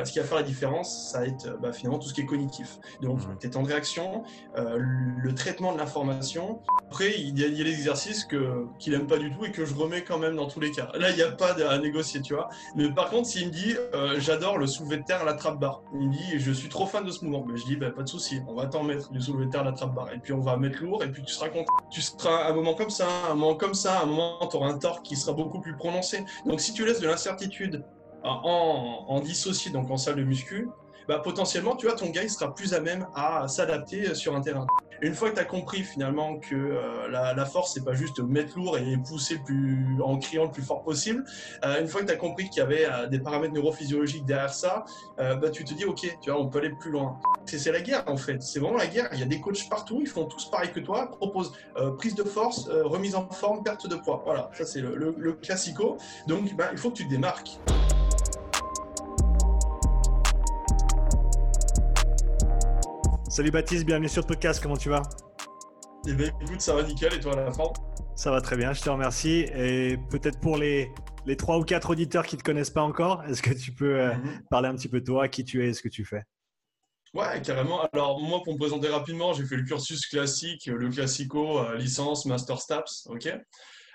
bah, ce qui va faire la différence, ça va être bah, finalement tout ce qui est cognitif. Donc, tes temps de réaction, euh, le traitement de l'information. Après, il y a, il y a l'exercice que, qu'il aime pas du tout et que je remets quand même dans tous les cas. Là, il n'y a pas à négocier, tu vois. Mais par contre, s'il me dit, euh, j'adore le soulevé de terre à la trappe-barre, il me dit, je suis trop fan de ce mouvement, mais je dis, bah, pas de souci, on va t'en mettre du soulevé de terre à la trappe-barre. Et puis, on va mettre lourd, et puis tu seras content. Tu seras à un moment comme ça, un moment comme ça, un moment, tu auras un torque qui sera beaucoup plus prononcé. Donc, si tu laisses de l'incertitude en, dissocié, donc en salle de muscu, bah, potentiellement, tu vois, ton gars, il sera plus à même à s'adapter sur un terrain. Une fois que tu as compris finalement que euh, la, force, c'est pas juste mettre lourd et pousser plus, en criant le plus fort possible, euh, une fois que tu as compris qu'il y avait euh, des paramètres neurophysiologiques derrière ça, bah, tu te dis, ok, tu vois, on peut aller plus loin. C'est la guerre en fait, c'est vraiment la guerre. Il y a des coachs partout, ils font tous pareil que toi, proposent prise de force, remise en forme, perte de poids. Voilà, ça c'est le classico. Donc bah, il faut que tu te démarques. Salut Baptiste, bienvenue sur le podcast, comment tu vas Et ben écoute, ça va nickel et toi à la fin Ça va très bien, je te remercie. Et peut-être pour les, les 3 ou 4 auditeurs qui ne te connaissent pas encore, est-ce que tu peux euh, Mhm. parler un petit peu de toi, qui tu es et ce que tu fais Ouais, carrément. Alors, moi, pour me présenter rapidement, j'ai fait le cursus classique, le classico, euh, licence, master STAPS, ok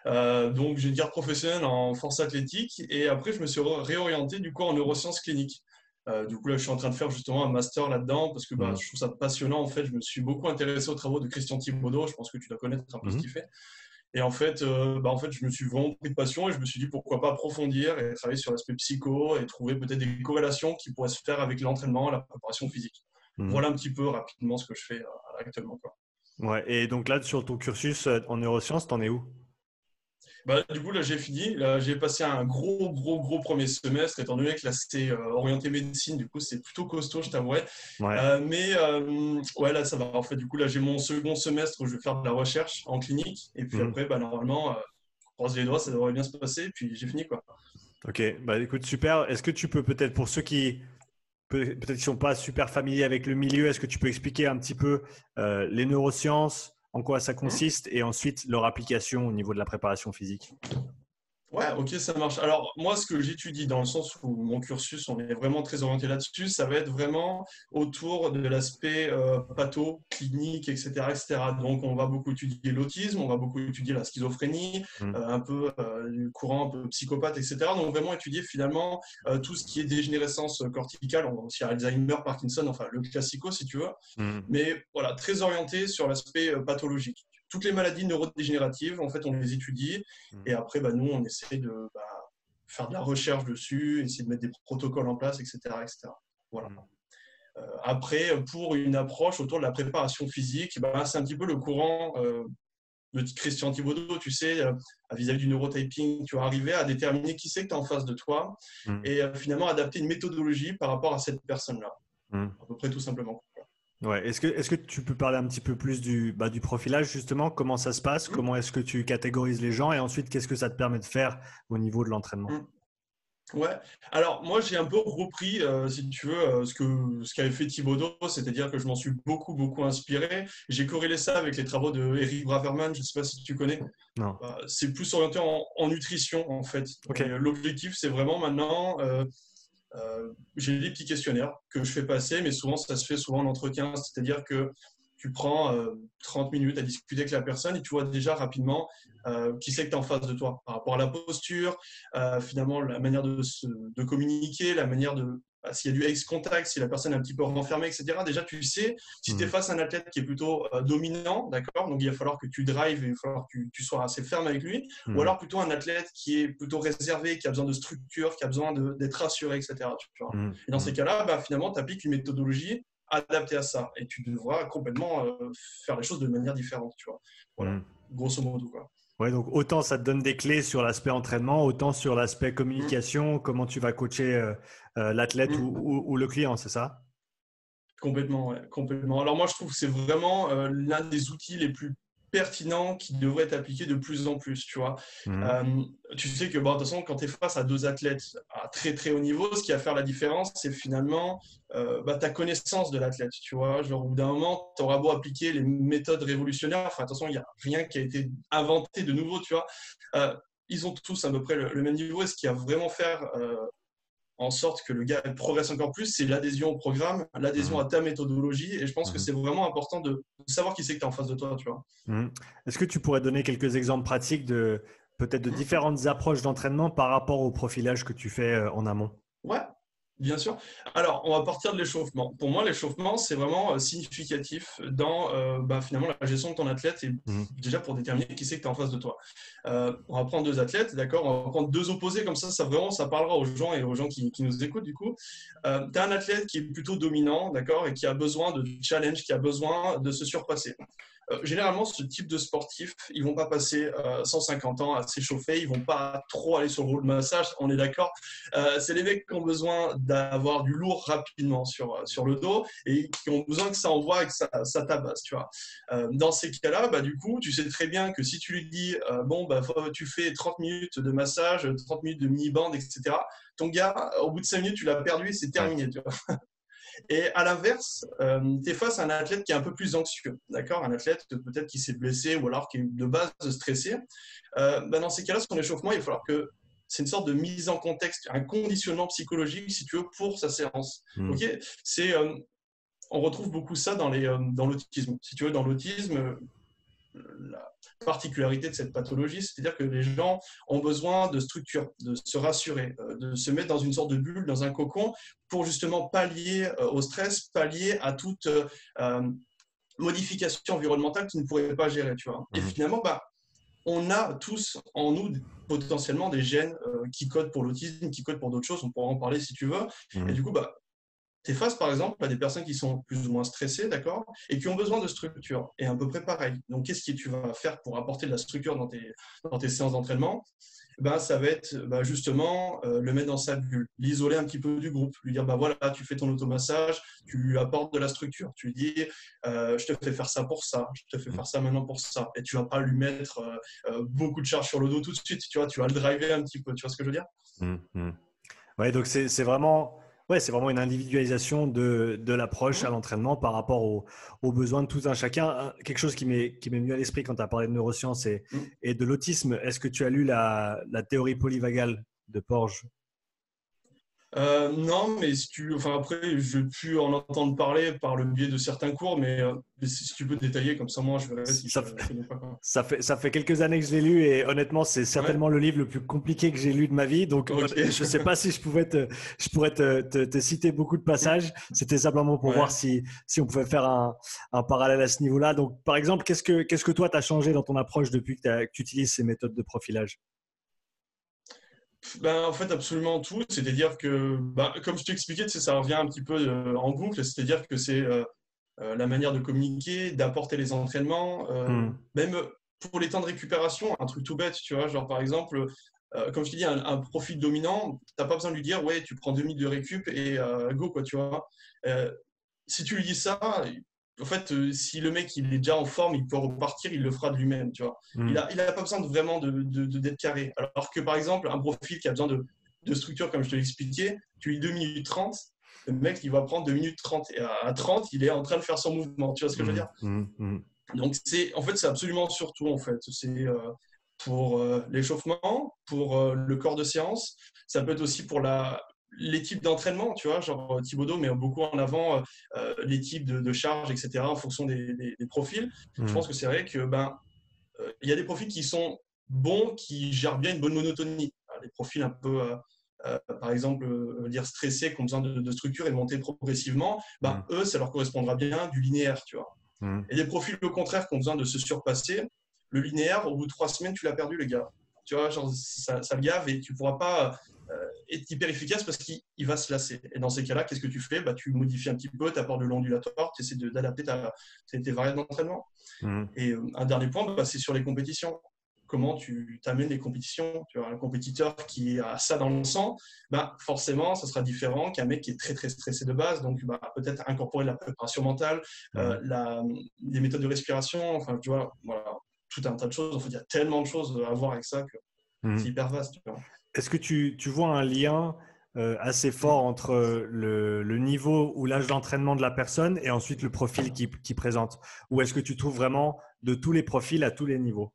Euh, Donc, j'ai une carrière professionnelle en force athlétique et après, je me suis réorienté du coup en neurosciences cliniques. Euh, du coup, là, je suis en train de faire justement un master là-dedans parce que bah, Mhm. je trouve ça passionnant. En fait, je me suis beaucoup intéressé aux travaux de Christian Thibaudot. Je pense que tu dois connaître un peu ce Mhm. qu'il fait. Et en fait, euh, bah, en fait, je me suis vraiment pris de passion et je me suis dit pourquoi pas approfondir et travailler sur l'aspect psycho et trouver peut-être des corrélations qui pourraient se faire avec l'entraînement, la préparation physique. Mhm. Voilà un petit peu rapidement ce que je fais euh, actuellement. Quoi. Ouais, et donc là, sur ton cursus en neurosciences, t'en es où? Bah, du coup, là, j'ai fini. Là, j'ai passé un gros, gros, gros premier semestre, étant donné que là, c'est euh, orienté médecine. Du coup, c'est plutôt costaud, je t'avouerai. Ouais. Euh, mais euh, ouais, là, ça va. En fait, du coup, là, j'ai mon second semestre où je vais faire de la recherche en clinique. Et puis Mhm. après, bah, normalement, on croise les doigts, ça devrait bien se passer. Puis j'ai fini, quoi. Ok, bah écoute, super. Est-ce que tu peux peut-être, pour ceux qui peut- peut-être qui sont pas super familiers avec le milieu, est-ce que tu peux expliquer un petit peu les neurosciences, en quoi ça consiste, et ensuite leur application au niveau de la préparation physique Ouais, ok, ça marche. Alors, moi, ce que j'étudie dans le sens où mon cursus, on est vraiment très orienté là-dessus, ça va être vraiment autour de l'aspect euh, patho, clinique, etc., etc. Donc, on va beaucoup étudier l'autisme, on va beaucoup étudier la schizophrénie, Mhm. euh, un peu euh, du courant un peu psychopathe, etc. Donc, vraiment étudier finalement euh, tout ce qui est dégénérescence corticale, on va aussi Alzheimer, Parkinson, enfin, le classico, si tu veux mais voilà, très orienté sur l'aspect euh, pathologique. Toutes les maladies neurodégénératives, en fait, on les étudie Mhm. et après, bah, nous, on essaie de bah, faire de la recherche dessus, essayer de mettre des protocoles en place, etc. etc. Voilà. Mhm. Euh, après, pour une approche autour de la préparation physique, bah, c'est un petit peu le courant euh, de Christian Thibaudot, tu sais, euh, vis-à-vis du neurotyping, tu vas arriver à déterminer qui c'est que tu as en face de toi Mhm. et euh, finalement adapter une méthodologie par rapport à cette personne-là. Mhm. À peu près tout simplement. Ouais. Est-ce que, tu peux parler un petit peu plus du, bah, du profilage, justement? Comment ça se passe? Mhm. Comment est-ce que tu catégorises les gens? Et ensuite, qu'est-ce que ça te permet de faire au niveau de l'entraînement? Mhm. Ouais, alors moi j'ai un peu repris, euh, si tu veux, euh, ce que ce qu'avait fait Thibaudot, c'est-à-dire que je m'en suis beaucoup, beaucoup inspiré. J'ai corrélé ça avec les travaux de Eric Braverman, je ne sais pas si tu connais. Non. Euh, c'est plus orienté en, en nutrition en fait. Ok. Et, euh, L'objectif c'est vraiment maintenant, euh, j'ai des petits questionnaires que je fais passer, mais souvent ça se fait souvent en entretien, c'est-à-dire que tu prends euh, 30 minutes à discuter avec la personne et tu vois déjà rapidement euh, qui c'est que tu en face de toi par rapport à la posture, euh, finalement la manière de, communiquer, la manière de s'il y a du ex contact, si la personne est un petit peu renfermée, etc. Déjà, tu sais, si tu es face à un athlète qui est plutôt euh, dominant, d'accord, donc il va falloir que tu drives, et il va falloir que tu, tu sois assez ferme avec lui, ou alors plutôt un athlète qui est plutôt réservé, qui a besoin de structure, qui a besoin d'être rassuré, etc. tu vois. Mhm. Et dans ces cas-là, bah, finalement, tu appliques une méthodologie adaptée à ça, et tu devras complètement euh, faire les choses de manière différente, tu vois. Voilà, grosso modo, quoi. Ouais, donc autant ça te donne des clés sur l'aspect entraînement, autant sur l'aspect communication, comment tu vas coacher euh, l'athlète Mm. ou, ou- ou le client, c'est ça? Complètement, ouais, complètement. Alors moi, je trouve que c'est vraiment euh, l'un des outils les plus pertinents qui devrait être appliqué de plus en plus, tu vois. Mhm. Euh, tu sais que, bon, de toute façon, quand tu es face à deux athlètes à très très haut niveau, ce qui va faire la différence, c'est finalement euh, bah, ta connaissance de l'athlète, tu vois. Genre, au bout d'un moment, tu auras beau appliquer les méthodes révolutionnaires, enfin, attention, il n'y a rien qui a été inventé de nouveau, tu vois. Euh, ils ont tous à peu près le, le même niveau et ce qui va vraiment faire en sorte que le gars progresse encore plus, c'est l'adhésion au programme, l'adhésion à ta méthodologie. Et je pense que c'est vraiment important de savoir qui c'est que tu es en face de toi. Tu vois. Est-ce que tu pourrais donner quelques exemples pratiques de peut-être de différentes approches d'entraînement par rapport au profilage que tu fais en amont? Ouais, Bien sûr. Alors, on va partir de l'échauffement. Pour moi, l'échauffement, c'est vraiment euh, significatif dans euh, bah, finalement la gestion de ton athlète et mmh. déjà pour déterminer qui c'est que tu es en face de toi. Euh, on va prendre deux athlètes, d'accord? On va prendre deux opposés, comme ça, ça vraiment, ça parlera aux gens et aux gens qui, nous écoutent du coup. tu as un athlète qui est plutôt dominant, d'accord? Et qui a besoin de challenge, qui a besoin de se surpasser. Euh, généralement, ce type de sportif, ils vont pas passer 150 euh, ans à s'échauffer, ils vont pas trop aller sur le rouleau de massage, on est d'accord. Euh, c'est les mecs qui ont besoin d'avoir du lourd rapidement sur, sur le dos et qui ont besoin que ça envoie et que ça, ça tabasse, tu vois. dans ces cas-là, bah, du coup, tu sais très bien que si tu lui dis, bon, bah, tu fais 30 minutes de massage, 30 minutes de mini-bande, etc., ton gars, au bout de 5 minutes, tu l'as perdu et c'est terminé, tu vois. Et à l'inverse, euh, tu es face à un athlète qui est un peu plus anxieux, d'accord? Un athlète peut-être qui s'est blessé ou alors qui est de base stressé. Euh, ben dans ces cas-là, son échauffement, il va falloir que c'est une sorte de mise en contexte, un conditionnement psychologique, si tu veux, pour sa séance. C'est, euh, on retrouve beaucoup ça dans, les, dans l'autisme. Si tu veux, dans l'autisme, la particularité de cette pathologie, c'est-à-dire que les gens ont besoin de structure, de se rassurer, euh, de se mettre dans une sorte de bulle, dans un cocon, pour justement pallier euh, au stress, pallier à toute euh, modification environnementale qu'ils ne pourraient pas gérer. Tu vois. Et mmh. finalement, bah, on a tous en nous potentiellement des gènes qui codent pour l'autisme, qui codent pour d'autres choses, on pourra en parler si tu veux. Mmh. Et du coup, bah, tu es face, par exemple, à des personnes qui sont plus ou moins stressées, d'accord, et qui ont besoin de structure, et à peu près pareil. Donc, qu'est-ce que tu vas faire pour apporter de la structure dans tes, dans tes séances d'entraînement? Ben, ça va être ben, justement euh, le mettre dans sa bulle, l'isoler un petit peu du groupe, lui dire bah voilà, tu fais ton automassage, tu lui apportes de la structure, tu lui dis euh, je te fais faire ça pour ça, je te fais faire ça maintenant pour ça, et tu vas pas lui mettre euh, beaucoup de charge sur le dos tout de suite, tu vois, tu vas le driver un petit peu, tu vois ce que je veux dire? Mmh, mmh. Ouais, donc c'est vraiment Ouais, c'est vraiment une individualisation de, de l'approche à l'entraînement par rapport aux, besoins de tout un chacun. Quelque chose qui m'est venu à l'esprit quand tu as parlé de neurosciences et, mmh. et de l'autisme, est-ce que tu as lu la, la théorie polyvagale de Porges? Euh, non, mais si tu, enfin après, je pu en entendre parler par le biais de certains cours, mais, euh, si tu peux détailler, comme ça, moi, je verrai si ça, fait, ça fait, ça fait quelques années que je l'ai lu et honnêtement, c'est certainement le livre le plus compliqué que j'ai lu de ma vie. Donc, je ne sais pas si je pouvais te, je pourrais te, te, citer beaucoup de passages. C'était simplement pour voir si, si on pouvait faire un, un parallèle à ce niveau-là. Donc, par exemple, qu'est-ce que, qu'est-ce que toi, tu as changé dans ton approche depuis que, que tu utilises ces méthodes de profilage? Ben, en fait, absolument tout. C'est-à-dire que, ben, comme je t'expliquais, ça revient un petit peu euh, en boucle. C'est-à-dire que c'est euh, euh, la manière de communiquer, d'apporter les entraînements, hmm. même pour les temps de récupération, un truc tout bête, tu vois, genre par exemple, comme je t'ai dit, un, profil dominant, tu n'as pas besoin de lui dire, ouais, tu prends deux minutes de récup et go, quoi, tu vois. si tu lui dis ça, en fait, euh, si le mec il est déjà en forme, il peut repartir, il le fera de lui-même, tu vois. Hmm. Il n'a il a pas besoin de vraiment de, d'être carré. Alors que par exemple, un profil qui a besoin de, de structure, comme je te l'expliquais, tu lui 2 minutes 30, le mec il va prendre 2 minutes 30. Et à 30, il est en train de faire son mouvement. Tu vois ce que je veux hmm. dire? Hmm. Donc, c'est, en fait, c'est absolument surtout, en fait. C'est euh, pour euh, l'échauffement, pour le corps de séance. Ça peut être aussi pour la, les types d'entraînement, tu vois, genre Thibaudot met beaucoup en avant euh, les types de, charges, etc., en fonction des, profils. Je mmh. pense que c'est vrai que ben, euh, il y a des profils qui sont bons, qui gèrent bien une bonne monotonie. Les profils un peu, euh, par exemple, dire stressés, qui ont besoin de, structure et de monter progressivement, ben, mmh. eux, ça leur correspondra bien du linéaire, tu vois. Mmh. Et des profils, au contraire, qui ont besoin de se surpasser, le linéaire, au bout de trois semaines, tu l'as perdu, les gars. Tu vois, genre, ça, ça le gave et tu pourras pas euh, est hyper efficace parce qu'il va se lasser. Et dans ces cas-là, qu'est-ce que tu fais? Bah, Tu modifies un petit peu, tu apportes de l'ondulatoire, tu essaies d'adapter tes variables d'entraînement. Mmh. Et euh, un dernier point, bah, c'est sur les compétitions. Comment tu t'amènes les compétitions? Tu as un compétiteur qui a ça dans le sang, bah, forcément, ça sera différent qu'un mec qui est très très stressé de base. Donc, bah, peut-être incorporer la préparation mentale, euh, mmh. la, les méthodes de respiration, enfin, tu vois, voilà, tout un tas de choses. En fait, il y a tellement de choses à voir avec ça que mmh. c'est hyper vaste. Tu vois. Est-ce que tu, vois un lien euh, assez fort entre le, niveau ou l'âge d'entraînement de la personne et ensuite le profil qui, présente? Ou est-ce que tu trouves vraiment de tous les profils à tous les niveaux?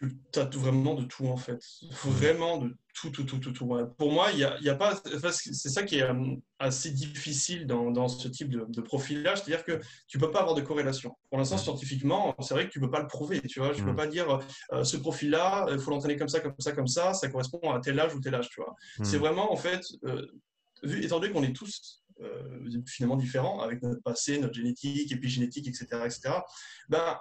Tu as vraiment de tout en fait. Vraiment de tout, tout, tout, tout. tout. Pour moi, il n'y a, y a, pas. C'est ça qui est euh, assez difficile dans, dans ce type de, de profilage, c'est-à-dire que tu ne peux pas avoir de corrélation. Pour l'instant, scientifiquement, c'est vrai que tu ne peux pas le prouver. Tu vois, je ne peux pas dire euh, ce profil-là, il faut l'entraîner comme ça, comme ça, comme ça, ça correspond à tel âge ou tel âge. Tu vois. C'est vraiment en fait, euh, vu, étant donné qu'on est tous finalement différents avec notre passé, notre génétique, épigénétique, etc., etc. Ben,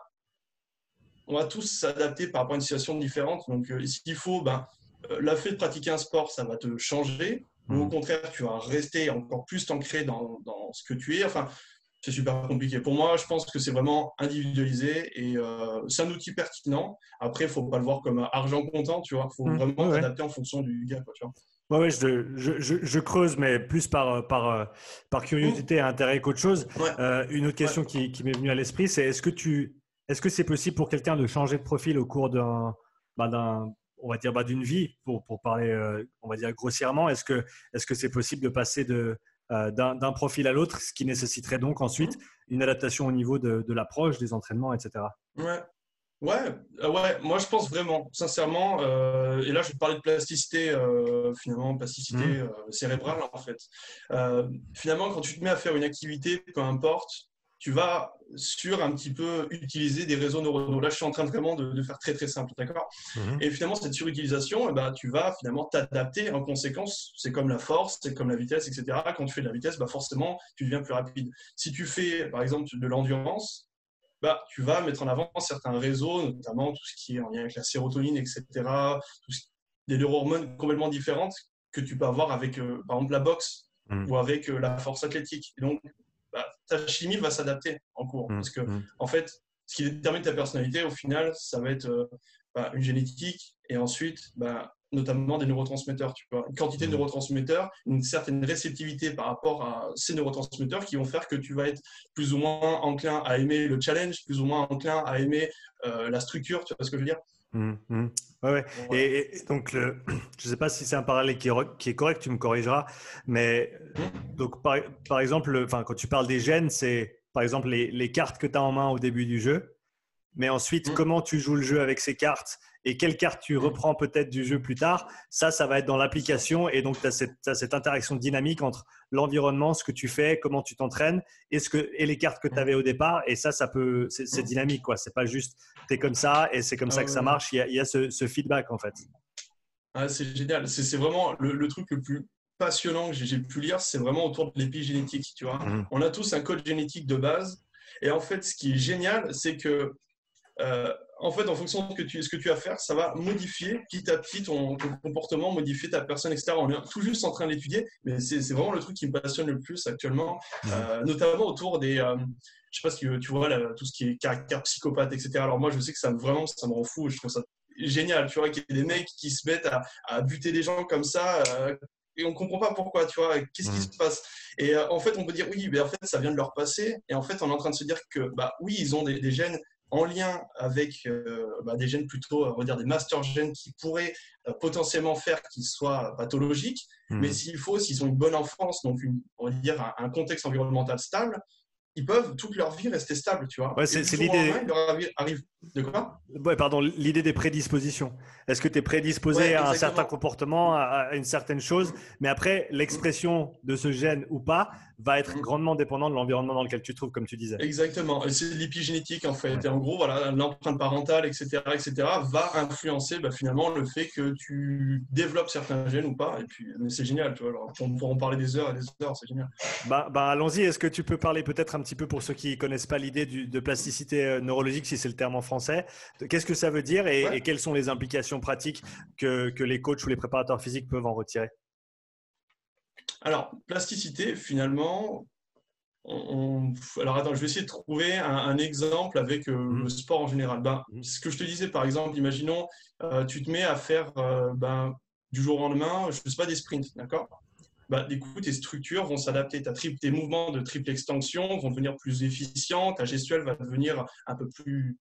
on va tous s'adapter par rapport à une situation différente. Donc, euh, s'il faut, ben, euh, la fait de pratiquer un sport, ça va te changer. Ou au mm. contraire, tu vas rester encore plus ancré dans, dans ce que tu es. Enfin, c'est super compliqué. Pour moi, je pense que c'est vraiment individualisé et euh, c'est un outil pertinent. Après, il ne faut pas le voir comme argent comptant, tu vois. Il faut mm. vraiment s'adapter en fonction du gars, quoi, tu vois. Ouais, je, je, je, creuse, mais plus par, par, par curiosité et intérêt qu'autre chose. une autre question qui, qui m'est venue à l'esprit, c'est est-ce que tu est-ce que c'est possible pour quelqu'un de changer de profil au cours d'un, bah, on va dire, bah, d'une vie, pour, pour parler, euh, on va dire grossièrement? Est-ce que est-ce que c'est possible de passer de, euh, d'un, profil à l'autre, ce qui nécessiterait donc ensuite une adaptation au niveau de, de l'approche, des entraînements, etc. Ouais. Ouais, euh, ouais, moi je pense vraiment, sincèrement, et là je vais te parler de plasticité, finalement, plasticité mmh. cérébrale en fait. finalement, quand tu te mets à faire une activité, peu importe, tu vas sur un petit peu utiliser des réseaux neuronaux. Là, je suis en train vraiment de, faire très très simple, d'accord? Mhm. Et finalement, cette surutilisation, eh ben, tu vas finalement t'adapter en conséquence. C'est comme la force, c'est comme la vitesse, etc. Quand tu fais de la vitesse, bah, forcément, tu deviens plus rapide. Si tu fais, par exemple, de l'endurance, bah, tu vas mettre en avant certains réseaux, notamment tout ce qui est en lien avec la sérotonine, etc. des neurohormones complètement différentes que tu peux avoir avec, euh, par exemple, la boxe mhm. ou avec euh, la force athlétique. donc, bah, ta chimie va s'adapter en cours. Mmh, parce que, mmh. en fait, ce qui détermine ta personnalité, au final, ça va être euh, bah, une génétique et ensuite, bah, notamment des neurotransmetteurs. Tu vois. Une quantité de mmh. neurotransmetteurs, une certaine réceptivité par rapport à ces neurotransmetteurs qui vont faire que tu vas être plus ou moins enclin à aimer le challenge, plus ou moins enclin à aimer euh, la structure. Tu vois ce que je veux dire Ouais, Et, donc, je ne sais pas si c'est un parallèle qui est, qui est, correct, tu me corrigeras. Mais donc, par, par exemple, quand tu parles des gènes, c'est par exemple les, les cartes que tu as en main au début du jeu. Mais ensuite, comment tu joues le jeu avec ces cartes et quelle carte tu reprends peut-être du jeu plus tard, ça, ça va être dans l'application. Et donc, tu as, cette interaction dynamique entre l'environnement, ce que tu fais, comment tu t'entraînes et, que, et les cartes que tu avais au départ. Et ça, ça peut, c'est dynamique. quoi. C'est pas juste, tu es comme ça et c'est comme ça que ça marche. Il y a, ce, feedback, en fait. Ah, c'est génial. C'est vraiment le, truc le plus passionnant que j'ai pu lire, c'est vraiment autour de l'épigénétique. Tu vois, mmh. on a tous un code génétique de base. Et en fait, ce qui est génial, c'est que euh, en fait, en fonction de ce que, tu, ce que tu vas faire, ça va modifier petit à petit ton, comportement, modifier ta personne, etc. On est tout juste en train d'étudier, mais c'est vraiment le truc qui me passionne le plus actuellement, euh, notamment autour des. Euh, je sais pas si tu vois tout ce qui est caractère psychopathe, etc. Alors moi, je sais que ça me vraiment, ça me rend fou. Je trouve ça génial, tu vois, qu'il y ait des mecs qui se mettent à, buter des gens comme ça. et on comprend pas pourquoi, tu vois, qu'est-ce qui se passe Et en fait, on peut dire oui, mais en fait, ça vient de leur passé. Et en fait, on est en train de se dire que, bah oui, ils ont des, des gènes en lien avec euh, bah, des gènes plutôt, on va dire des master gènes qui pourraient euh, potentiellement faire qu'ils soient pathologiques. Hmm. Mais s'il faut, s'ils ont une bonne enfance, donc on va dire un, contexte environnemental stable, ils peuvent toute leur vie rester stables, tu vois. Ouais, c'est l'idée. Arrive de quoi? Ouais, pardon, l'idée des prédispositions. Est-ce que tu es prédisposé à un certain comportement, à une certaine chose, mais après l'expression de ce gène ou pas va être mm. grandement dépendant de l'environnement dans lequel tu te trouves, comme tu disais. Exactement. C'est l'épigénétique en fait. Et en gros, voilà, l'empreinte parentale, etc., etc., va influencer bah, finalement le fait que tu développes certains gènes ou pas. Et puis, c'est génial, tu vois. Alors, on pourra en parler des heures et des heures, c'est génial. Bah, bah allons-y. Est-ce que tu peux parler peut-être un petit peu pour ceux qui connaissent pas l'idée de plasticité euh, neurologique, si c'est le terme en français Qu'est-ce que ça veut dire et, quelles sont les implications pratiques que, que les coachs ou les préparateurs physiques peuvent en retirer? Alors, plasticité, finalement, alors attends, je vais essayer de trouver un, exemple avec euh, mhm. le sport en général. Ben, mhm. Ce que je te disais, par exemple, imaginons, euh, tu te mets à faire euh, ben, du jour au lendemain, je ne sais pas, des sprints, d'accord? Bah, du coup, tes structures vont s'adapter. Tes mouvements de triple extension vont devenir plus efficients, ta gestuelle va devenir un peu plus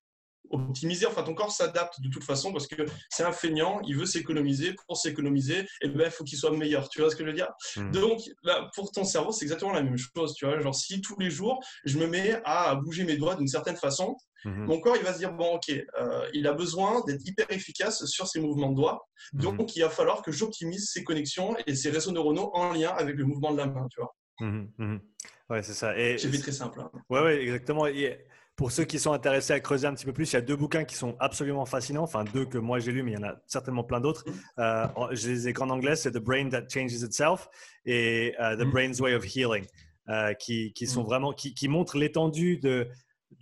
optimiser. Enfin, ton corps s'adapte de toute façon parce que c'est un feignant, il veut s'économiser. Pour s'économiser, et ben, il faut qu'il soit meilleur. Tu vois ce que je veux dire? Mmh. Donc, là, pour ton cerveau, c'est exactement la même chose. Tu vois, genre si tous les jours, je me mets à bouger mes doigts d'une certaine façon, mmh. mon corps, il va se dire bon, ok, euh, il a besoin d'être hyper efficace sur ses mouvements de doigts. Mmh. Donc, il va falloir que j'optimise ses connexions et ses réseaux neuronaux en lien avec le mouvement de la main. Tu vois Ouais, c'est ça. J'ai fait très simple. Hein. Ouais, ouais, exactement. Et pour ceux qui sont intéressés à creuser un petit peu plus, il y a deux bouquins qui sont absolument fascinants. Enfin, deux que moi j'ai lus, mais il y en a certainement plein d'autres. Mm. Euh, je les ai en anglais, c'est The Brain That Changes Itself et euh, The mm. Brain's Way of Healing, euh, qui, qui, sont mm. vraiment, qui, qui montrent l'étendue de,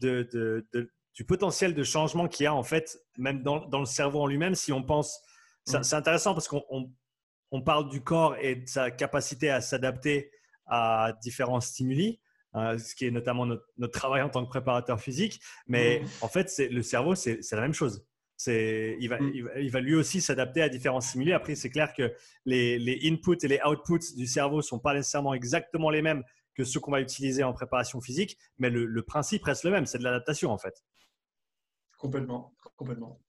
de, de, du potentiel de changement qu'il y a en fait, même dans, dans le cerveau en lui-même. Si on pense, c'est intéressant parce qu'on on, on parle du corps et de sa capacité à s'adapter à différents stimuli. Hein, ce qui est notamment notre, travail en tant que préparateur physique. Mais mmh. en fait, le cerveau, c'est la même chose. Il va, mmh. il, va, il, va, lui aussi s'adapter à différents stimuli. Après, c'est clair que les, les, inputs et les outputs du cerveau ne sont pas nécessairement exactement les mêmes que ceux qu'on va utiliser en préparation physique, mais le, le principe reste le même, c'est de l'adaptation en fait. Complètement, complètement.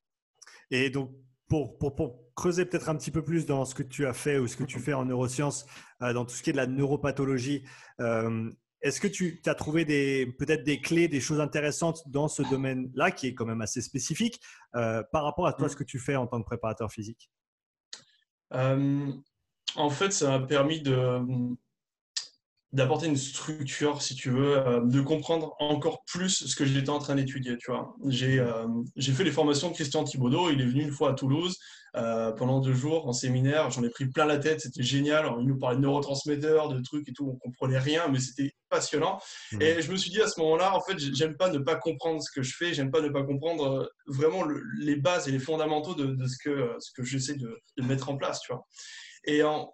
Et donc, pour, pour, pour creuser peut-être un petit peu plus dans ce que tu as fait ou ce que tu fais en neurosciences, euh, dans tout ce qui est de la neuropathologie, euh, est-ce que tu as trouvé peut-être des clés, des choses intéressantes dans ce domaine-là, qui est quand même assez spécifique, euh, par rapport à toi, ce que tu fais en tant que préparateur physique? Euh, En fait, ça m'a permis de, d'apporter une structure, si tu veux, euh, de comprendre encore plus ce que j'étais en train d'étudier. Tu vois, j'ai euh, j'ai fait les formations de Christian Thibaudot. Il est venu une fois à Toulouse euh, pendant deux jours en séminaire. J'en ai pris plein la tête. C'était génial. il nous parlait de neurotransmetteurs, de trucs et tout. On comprenait rien, mais c'était passionnant. Mmh. Et je me suis dit à ce moment-là, en fait, j'aime pas ne pas comprendre ce que je fais. J'aime pas ne pas comprendre vraiment les bases et les fondamentaux de, de ce que ce que j'essaie de, de mettre en place. Tu vois. Et en,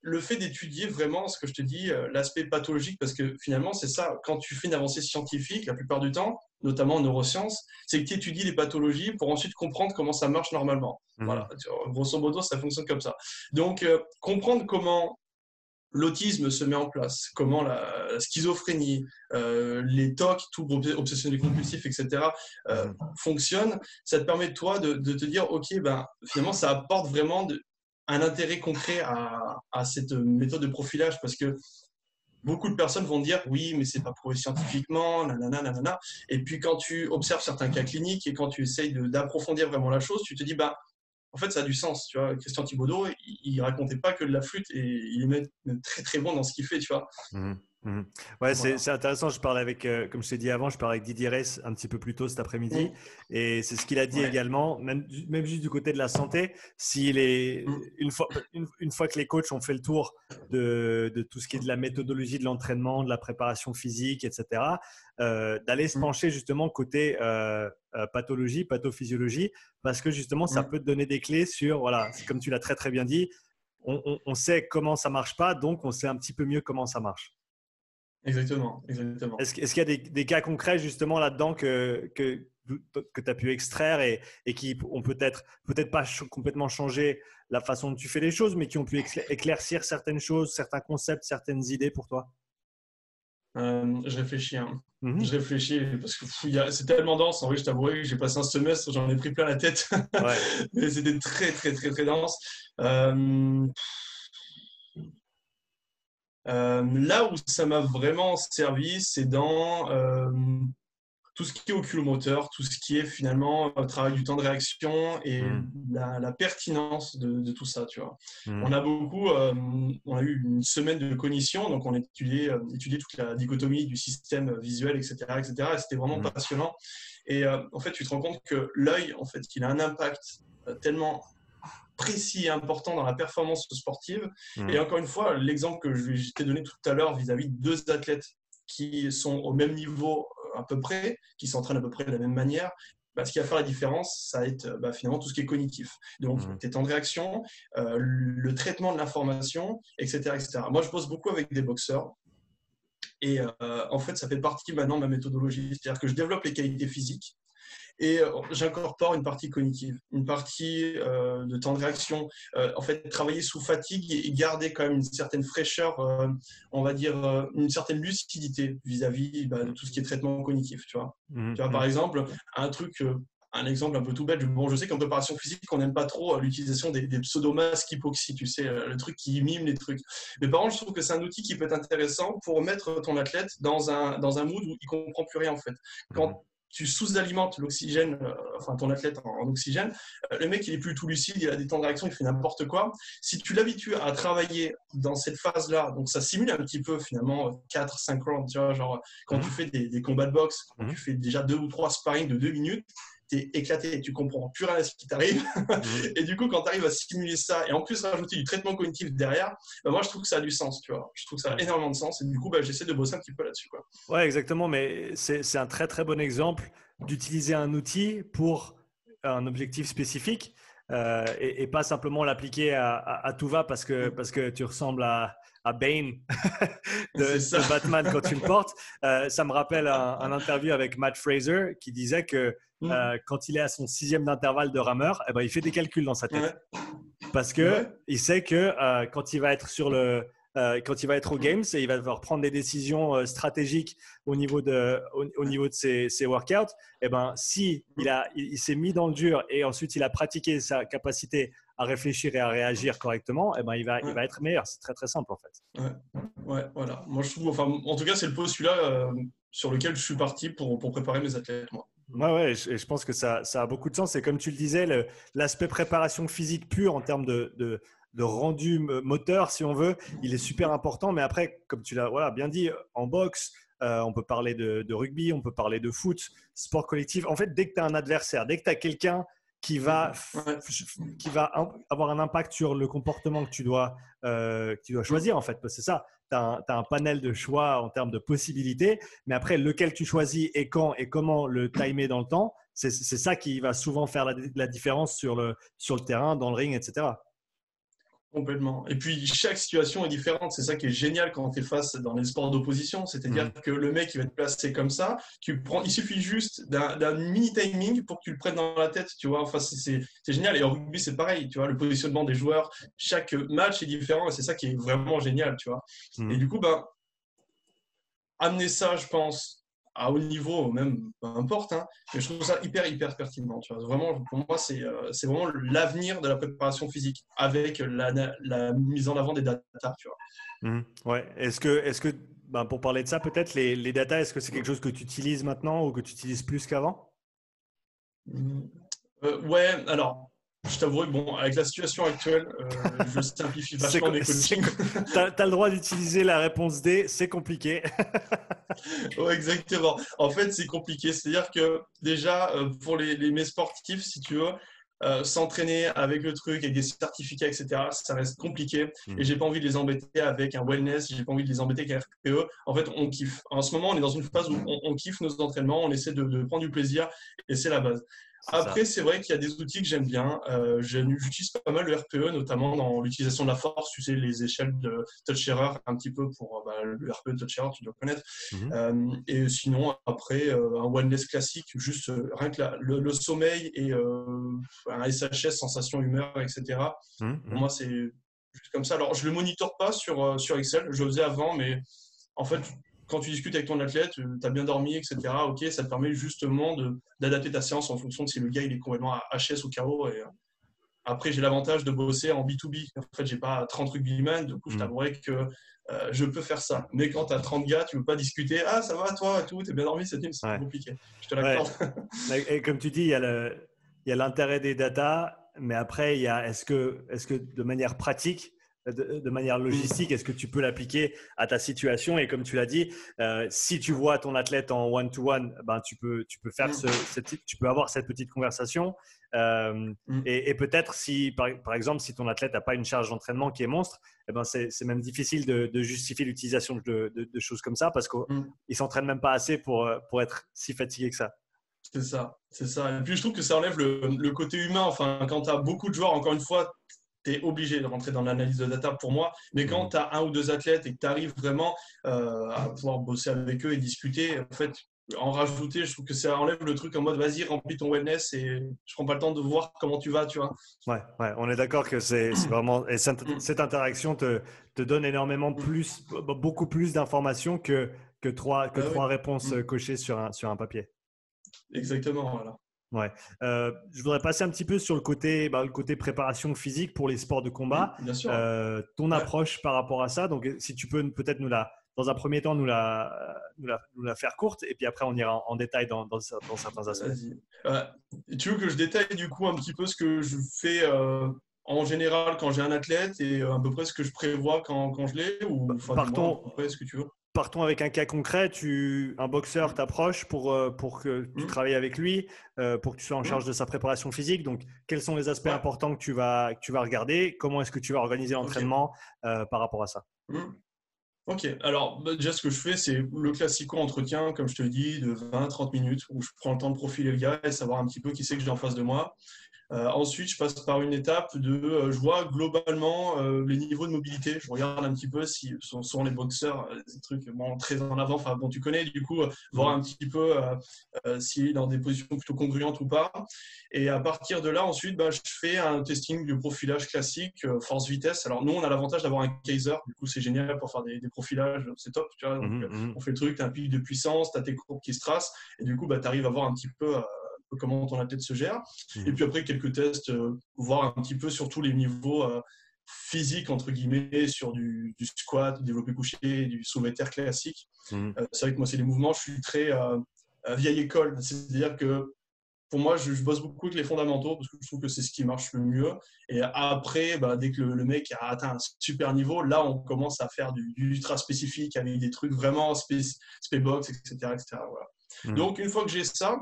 le fait d'étudier vraiment ce que je te dis, euh, l'aspect pathologique, parce que finalement, c'est ça, quand tu fais une avancée scientifique, la plupart du temps, notamment en neurosciences, c'est que tu étudies les pathologies pour ensuite comprendre comment ça marche normalement. Mmh. Voilà, grosso modo, ça fonctionne comme ça. Donc, euh, comprendre comment l'autisme se met en place, comment la, schizophrénie, euh, les TOC, tout obsessionnel compulsif, etc., euh, mmh. fonctionnent, ça te permet de toi de, te dire, OK, ben, finalement, ça apporte vraiment de, un intérêt concret à, cette méthode de profilage parce que beaucoup de personnes vont dire oui, mais c'est pas prouvé scientifiquement, nanana, nanana. Et puis quand tu observes certains cas cliniques et quand tu essayes d'approfondir vraiment la chose, tu te dis bah en fait ça a du sens. Tu vois, Christian Thibaudot, il, racontait pas que de la flûte et il est très très bon dans ce qu'il fait, tu vois. Mmh. Mmh. Ouais, c'est intéressant. Je parlais avec, euh, comme je t'ai dit avant, je parlais avec Didier Reyes un petit peu plus tôt cet après-midi. Mmh. Et c'est ce qu'il a dit également, même, même, juste du côté de la santé. S'il est, mmh. une, fois, une, fois que les coachs ont fait le tour de, de tout ce qui est de la méthodologie de l'entraînement, de la préparation physique, etc., euh, d'aller se pencher justement côté euh, pathologie, pathophysiologie, parce que justement, ça peut te donner des clés sur, voilà, comme tu l'as très très bien dit, on, on, on sait comment ça marche pas, donc on sait un petit peu mieux comment ça marche. Exactement, exactement. Est-ce, qu'il y a des, cas concrets justement là-dedans que, que, que tu as pu extraire et, et qui ont peut-être, peut-être pas complètement changé la façon dont tu fais les choses, mais qui ont pu éclaircir certaines choses, certains concepts, certaines idées pour toi? Euh, je réfléchis. Hein. Mm-hmm. Je réfléchis parce que c'est tellement dense. En vrai, je t'avouerai que j'ai passé un semestre, j'en ai pris plein la tête. mais c'était très, très, très, très dense. Euh, euh, là où ça m'a vraiment servi, c'est dans euh, tout ce qui est oculomoteur, tout ce qui est finalement le travail du temps de réaction et hmm. la, pertinence de, tout ça. Tu vois. Hmm. On a beaucoup, euh, on a eu une semaine de cognition, donc on a étudié, toute la dichotomie du système visuel, etc. etc. et c'était vraiment hmm. passionnant. Et en fait, tu te rends compte que l'œil, en fait, il a un impact tellement précis et important dans la performance sportive. Mmh. Et encore une fois, l'exemple que je t'ai donné tout à l'heure vis-à-vis de deux athlètes qui sont au même niveau euh, à peu près, qui s'entraînent à peu près de la même manière, bah, ce qui va faire la différence, ça va être bah, finalement tout ce qui est cognitif. Donc, mmh. tes temps de réaction, euh, le traitement de l'information, etc., etc. Moi, je bosse beaucoup avec des boxeurs. Et euh, en fait, ça fait partie maintenant de ma méthodologie. C'est-à-dire que je développe les qualités physiques et euh, j'incorpore une partie cognitive, une partie euh, de temps de réaction. Euh, en fait, travailler sous fatigue et, garder quand même une certaine fraîcheur, on va dire une certaine lucidité vis-à-vis bah, de tout ce qui est traitement cognitif. Tu vois, mmh, tu vois par mmh. exemple, un truc un exemple un peu tout bête. Bon, je sais qu'en préparation physique, on n'aime pas trop l'utilisation des, des pseudomasques hypoxie, tu sais, le truc qui mime les trucs. Mais par contre, je trouve que c'est un outil qui peut être intéressant pour mettre ton athlète dans un, dans un mood où il comprend plus rien en fait. Quand mhm tu sous-alimentes l'oxygène, euh, enfin ton athlète en, oxygène, euh, le mec il est plus tout lucide, il a des temps de réaction, il fait n'importe quoi. Si tu l'habitues à travailler dans cette phase-là, donc ça simule un petit peu finalement 4-5 rounds, tu vois, genre quand tu mhm. fais des, des, combats de boxe, quand mhm. tu fais déjà deux ou trois sparring de deux minutes, t'es éclaté, tu comprends plus rien à ce qui t'arrive. Mhm. et du coup, quand tu arrives à simuler ça et en plus rajouter du traitement cognitif derrière, bah, moi je trouve que ça a du sens, tu vois. Je trouve que ça a énormément de sens et du coup, bah, j'essaie de bosser un petit peu là-dessus. Quoi. Ouais, exactement, mais c'est un très très bon exemple d'utiliser un outil pour un objectif spécifique. Euh, et, pas simplement l'appliquer à, tout va parce que, parce que tu ressembles à, à Bane de, Batman quand tu le portes. Euh, ça me rappelle un, interview avec Matt Fraser qui disait que mm. euh, quand il est à son sixième d'intervalle de rameur, eh ben, il fait des calculs dans sa tête. Parce que il sait que quand il va être sur le, euh, quand il va être au Games et il va devoir prendre des décisions euh, stratégiques au niveau de, au, niveau de ses, ses, workouts, eh ben, si il, a, il, s'est mis dans le dur et ensuite il a pratiqué sa capacité à réfléchir et à réagir correctement, eh ben, il, va, il va être meilleur. C'est très très simple en fait. Ouais, voilà. Moi je trouve, enfin, en tout cas, c'est le postulat euh, sur lequel je suis parti pour, pour préparer mes athlètes. Moi. Ouais, ouais, je, je pense que ça, ça, a beaucoup de sens. Et comme tu le disais, l'aspect préparation physique pure en termes de, de, de rendu moteur, si on veut, il est super important. Mais après, comme tu l'as voilà, bien dit, en boxe, euh, on peut parler de, rugby, on peut parler de foot, sport collectif. En fait, dès que tu as un adversaire, dès que tu as quelqu'un qui va, qui va avoir un impact sur le comportement que tu dois, euh, tu dois choisir, en fait, c'est ça. Tu as, un panel de choix en termes de possibilités, mais après, lequel tu choisis et quand et comment le timer dans le temps, c'est ça qui va souvent faire la, la différence sur le, sur le terrain, dans le ring, etc. Complètement. Et puis, chaque situation est différente. C'est ça qui est génial quand tu es face dans les sports d'opposition. C'est-à-dire mm. que le mec, il va te placer comme ça. Tu prends, il suffit juste d'un mini timing pour que tu le prennes dans la tête. Tu vois, enfin, c'est génial. Et en rugby, c'est pareil. Tu vois, le positionnement des joueurs, chaque match est différent. Et c'est ça qui est vraiment génial. Tu vois. Mm. Et du coup, ben, amener ça, je pense, à haut niveau, même peu importe, hein, mais je trouve ça hyper, hyper pertinent. Tu vois. Vraiment, pour moi, c'est euh, vraiment l'avenir de la préparation physique avec la, la, mise en avant des data. Tu vois. Mmh. ouais. Est-ce que, est que ben, pour parler de ça, peut-être, les, les data, est-ce que c'est quelque chose que tu utilises maintenant ou que tu utilises plus qu'avant? Mmh. euh, Ouais, alors je t'avoue bon, avec la situation actuelle, euh, je simplifie vachement mes coachings. tu as, le droit d'utiliser la réponse D, c'est compliqué. ouais, exactement. En fait, c'est compliqué. C'est-à-dire que déjà, euh, pour les, les, mes sportifs, si tu veux, euh, s'entraîner avec le truc, avec des certificats, etc., ça reste compliqué. Hmm. Et j'ai pas envie de les embêter avec un wellness, j'ai pas envie de les embêter avec un RPE. En fait, on kiffe. En ce moment, on est dans une phase où on, kiffe nos entraînements, on essaie de, de prendre du plaisir et c'est la base. Après, c'est vrai qu'il y a des outils que j'aime bien. Euh, J'utilise pas mal le RPE, notamment dans l'utilisation de la force. Tu sais, les échelles de touch error, un petit peu pour bah, le RPE de touch error, tu dois connaître. Mhm. euh, et sinon, après, euh, un wellness classique, juste euh, rien que la, le, sommeil et euh, un SHS, sensation, humeur, etc. Mhm, pour mhm. moi, c'est juste comme ça. Alors, je le monitore pas sur, sur Excel. Je le faisais avant, mais en fait, quand tu discutes avec ton athlète, euh, tu as bien dormi, etc. Ok, ça te permet justement d'adapter ta séance en fonction de si le gars il est complètement HS ou KO. Et, euh, après, j'ai l'avantage de bosser en B2B. En fait, j'ai pas 30 rugbymen, du coup, je mm. t'avouerai que euh, je peux faire ça. Mais quand tu as 30 gars, tu ne peux pas discuter Ah, ça va, toi, tout, es bien dormi cette nuit, c'est compliqué. Je te l'accorde. Et comme tu dis, il y a l'intérêt des data, mais après, il y a est-ce que, est -ce que de manière pratique, de, manière logistique, est-ce que tu peux l'appliquer à ta situation? Et comme tu l'as dit, euh, si tu vois ton athlète en one-to-one, ben, tu, peux, tu, peux faire mm. ce, tu peux avoir cette petite conversation. Euh, mm. Et, peut-être si, par, exemple, si ton athlète n'a pas une charge d'entraînement qui est monstre, eh ben c'est même difficile de, justifier l'utilisation de, choses comme ça parce qu'il mm. ne s'entraîne même pas assez pour, pour être si fatigué que ça. C'est ça, c'est ça. Et puis je trouve que ça enlève le, le côté humain. Enfin, quand tu as beaucoup de joueurs, encore une fois, obligé de rentrer dans l'analyse de data pour moi. Mais quand mmh. tu as un ou deux athlètes et que tu arrives vraiment euh, à pouvoir bosser avec eux et discuter, en fait, en rajouter, je trouve que ça enlève le truc en mode vas-y, remplis ton wellness et je prends pas le temps de voir comment tu vas, tu vois. Ouais, ouais on est d'accord que c'est vraiment. Et cette, mmh. interaction te, te, donne énormément mmh. plus, beaucoup plus d'informations que, que trois, que ah trois réponses cochées sur un, sur un papier. Exactement, voilà. Ouais. Euh, je voudrais passer un petit peu sur le côté, bah, le côté préparation physique pour les sports de combat. bien sûr. Euh, ton approche par rapport à ça. Donc, si tu peux peut-être nous la, dans un premier temps, nous la, nous la, faire courte, et puis après, on ira en, détail dans, dans, certains aspects. Euh, tu veux que je détaille du coup un petit peu ce que je fais en général quand j'ai un athlète et à peu près ce que je prévois quand, quand je l'ai ou enfin, partons, ce que tu veux partons avec un cas concret. Tu, un boxeur t'approche pour, euh, pour que tu mmh. travailles avec lui, euh, pour que tu sois en mmh. charge de sa préparation physique. Donc, quels sont les aspects importants que tu, vas, que tu vas regarder? Comment est-ce que tu vas organiser l'entraînement euh, par rapport à ça? Mmh. Ok, alors bah, déjà ce que je fais, c'est le classico entretien, comme je te dis, de 20-30 minutes, où je prends le temps de profiler le gars et savoir un petit peu qui c'est que j'ai en face de moi. Euh, ensuite, je passe par une étape de, euh, je vois globalement euh, les niveaux de mobilité. Je regarde un petit peu si sont, sont les boxeurs, des trucs bon, très en avant. Enfin, bon, tu connais, du coup, voir un petit peu s'il est dans des positions plutôt congruentes ou pas. Et à partir de là, ensuite, bah, je fais un testing de profilage classique, force-vitesse. Alors, nous, on a l'avantage d'avoir un Kaiser. Du coup, c'est génial pour faire des, profilages. C'est top. Tu vois mmh, mmh. On fait le truc, tu as un pic de puissance, tu as tes courbes qui se tracent. Et du coup, bah, tu arrives à voir un petit peu comment ton athlète se gère. Et puis après, quelques tests, euh, voir un petit peu sur tous les niveaux euh, physiques, entre guillemets, sur du, squat, du développé couché, du soulevé terre classique. Mmh. Euh, c'est vrai que moi, c'est des mouvements, je suis très vieille école. C'est-à-dire que pour moi, je, bosse beaucoup avec les fondamentaux parce que je trouve que c'est ce qui marche le mieux. Et après, bah, dès que le, mec a atteint un super niveau, là, on commence à faire du, ultra spécifique avec des trucs vraiment spé, box, etc. etc. Voilà. Mmh. Donc, une fois que j'ai ça,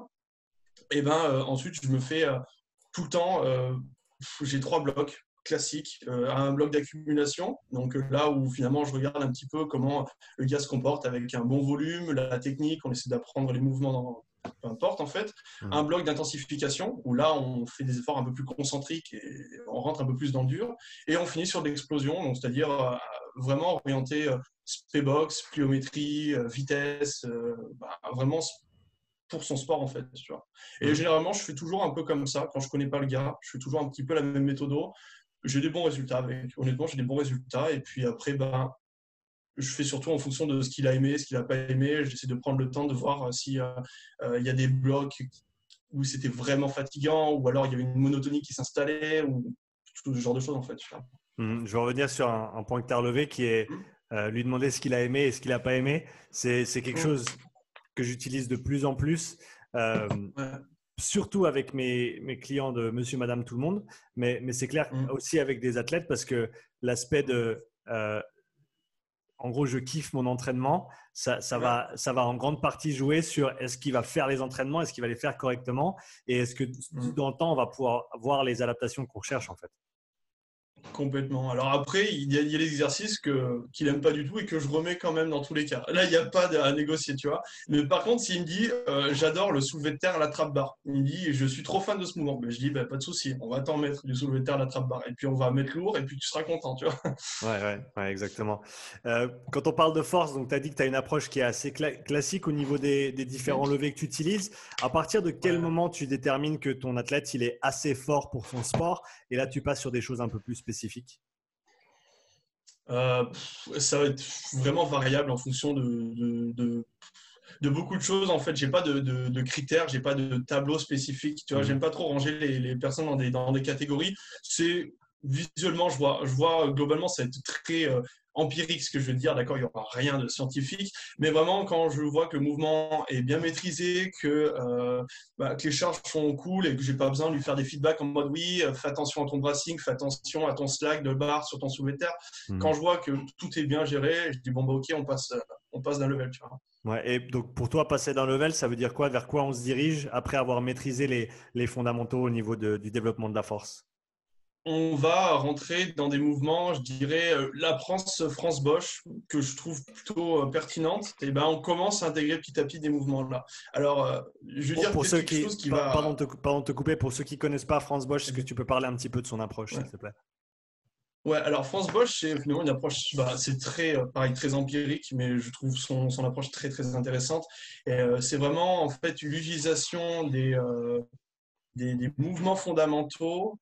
et ben euh, ensuite je me fais euh, tout le temps, euh, j'ai trois blocs classiques, un bloc d'accumulation, donc là où finalement je regarde un petit peu comment le gars se comporte avec un bon volume, la technique, on essaie d'apprendre les mouvements dans, peu importe en fait. Mmh. Un bloc d'intensification où là on fait des efforts un peu plus concentriques et on rentre un peu plus dans le dur. Et on finit sur l'explosion, c'est-à-dire vraiment orienté spé box, pliométrie, vitesse, bah, vraiment pour son sport en fait. Tu vois. Et généralement, je fais toujours un peu comme ça quand je connais pas le gars. Je fais toujours un petit peu la même méthode. J'ai des bons résultats avec. Honnêtement, j'ai des bons résultats. Et puis après, ben, je fais surtout en fonction de ce qu'il a aimé, ce qu'il n'a pas aimé. J'essaie de prendre le temps de voir s'il euh, euh, y a des blocs où c'était vraiment fatigant ou alors il y avait une monotonie qui s'installait ou tout ce genre de choses en fait. Mmh, je vais revenir sur un, point que tu as relevé qui est mmh. euh, lui demander ce qu'il a aimé et ce qu'il n'a pas aimé. C'est quelque mmh. chose que j'utilise de plus en plus, euh, surtout avec mes, mes, clients de monsieur, madame, tout le monde, mais, mais c'est clair mm. aussi avec des athlètes parce que l'aspect de, euh, en gros, je kiffe mon entraînement, ça, ça, va, ça va en grande partie jouer sur est-ce qu'il va faire les entraînements, est-ce qu'il va les faire correctement et est-ce que mm. dans le temps, on va pouvoir voir les adaptations qu'on cherche en fait. Complètement. Alors après, il y a, il y a exercices qu'il n'aime pas du tout et que je remets quand même dans tous les cas. Là, il n'y a pas à négocier, tu vois. Mais par contre, s'il me dit, euh, j'adore le soulevé de terre à la trappe barre, il me dit, je suis trop fan de ce mouvement, mais je dis, bah, pas de souci, on va t'en mettre du soulevé de terre à la trappe barre. Et puis on va mettre lourd et puis tu seras content, tu vois. Ouais, ouais, exactement. Euh, quand on parle de force, donc tu as dit que tu as une approche qui est assez classique au niveau des, différents levés que tu utilises. À partir de quel moment tu détermines que ton athlète, il est assez fort pour son sport? Et là, tu passes sur des choses un peu plus spécifiques euh, ça va être vraiment variable en fonction de, de, beaucoup de choses. En fait, j'ai pas de, de critères, j'ai pas de tableau spécifique. Tu vois, mmh. j'aime pas trop ranger les, personnes dans des, dans des catégories. C'est visuellement, je vois, je vois globalement, ça va être très euh, empirique ce que je veux dire, d'accord, il n'y aura rien de scientifique, mais vraiment quand je vois que le mouvement est bien maîtrisé, que, euh, bah, que les charges sont cool et que j'ai pas besoin de lui faire des feedbacks en mode oui, euh, fais attention à ton bracing, fais attention à ton slack de barre sur ton soulevé de terre. Hmm. Quand je vois que tout est bien géré, je dis bon bah ok, on passe, on passe d'un level. Tu vois. Ouais, et donc pour toi, passer d'un level, ça veut dire quoi? Vers quoi on se dirige après avoir maîtrisé les, les fondamentaux au niveau du développement de la force? On va rentrer dans des mouvements, je dirais, euh, la France, France Bosch, que je trouve plutôt euh, pertinente. Et ben, on commence à intégrer petit à petit des mouvements là. Alors, euh, je veux dire, pour ceux qui, qui va... pardon, de te, couper, pour ceux qui connaissent pas France Bosch, est-ce que tu peux parler un petit peu de son approche, s'il te plaît? Ouais, alors France Bosch, c'est finalement une approche, bah, c'est très, pareil, très empirique, mais je trouve son, son approche très, très intéressante. Et c'est vraiment, en fait, l'utilisation des, des, des, mouvements fondamentaux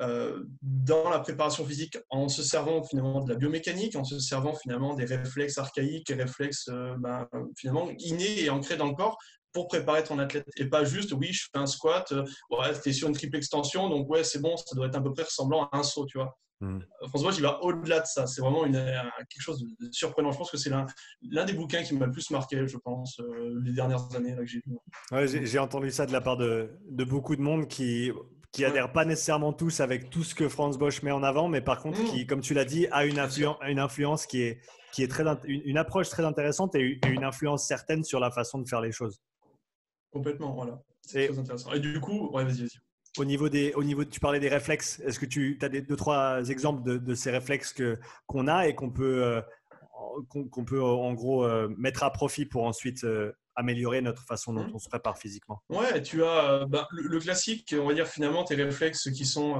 dans la préparation physique en se servant finalement de la biomécanique, en se servant finalement des réflexes archaïques réflexes ben, finalement innés et ancrés dans le corps pour préparer ton athlète et pas juste oui je fais un squat ouais tu es sur une triple extension donc ouais c'est bon ça doit être à peu près ressemblant à un saut tu vois Mmh. François, il va au-delà de ça. C'est vraiment une, quelque chose de surprenant. Je pense que c'est l'un des bouquins qui m'a le plus marqué, je pense, euh, les dernières années que j'ai lu. j'ai entendu ça de la part de, de beaucoup de monde qui qui adhèrent pas nécessairement tous avec tout ce que Franz Bosch met en avant, mais par contre, mmh. qui, comme tu l'as dit, a une, une influence qui est, qui est très, une, approche très intéressante et une influence certaine sur la façon de faire les choses. Complètement, voilà. C'est très intéressant. Et du coup, ouais, vas-y, vas-y. Au niveau des, au niveau, tu parlais des réflexes. Est-ce que tu as des, deux, trois exemples de, ces réflexes qu'on a et qu'on peut, euh, qu'on, peut en gros euh, mettre à profit pour ensuite euh, améliorer notre façon dont mmh. on se prépare physiquement Ouais, tu as bah, le, classique, on va dire finalement tes réflexes qui sont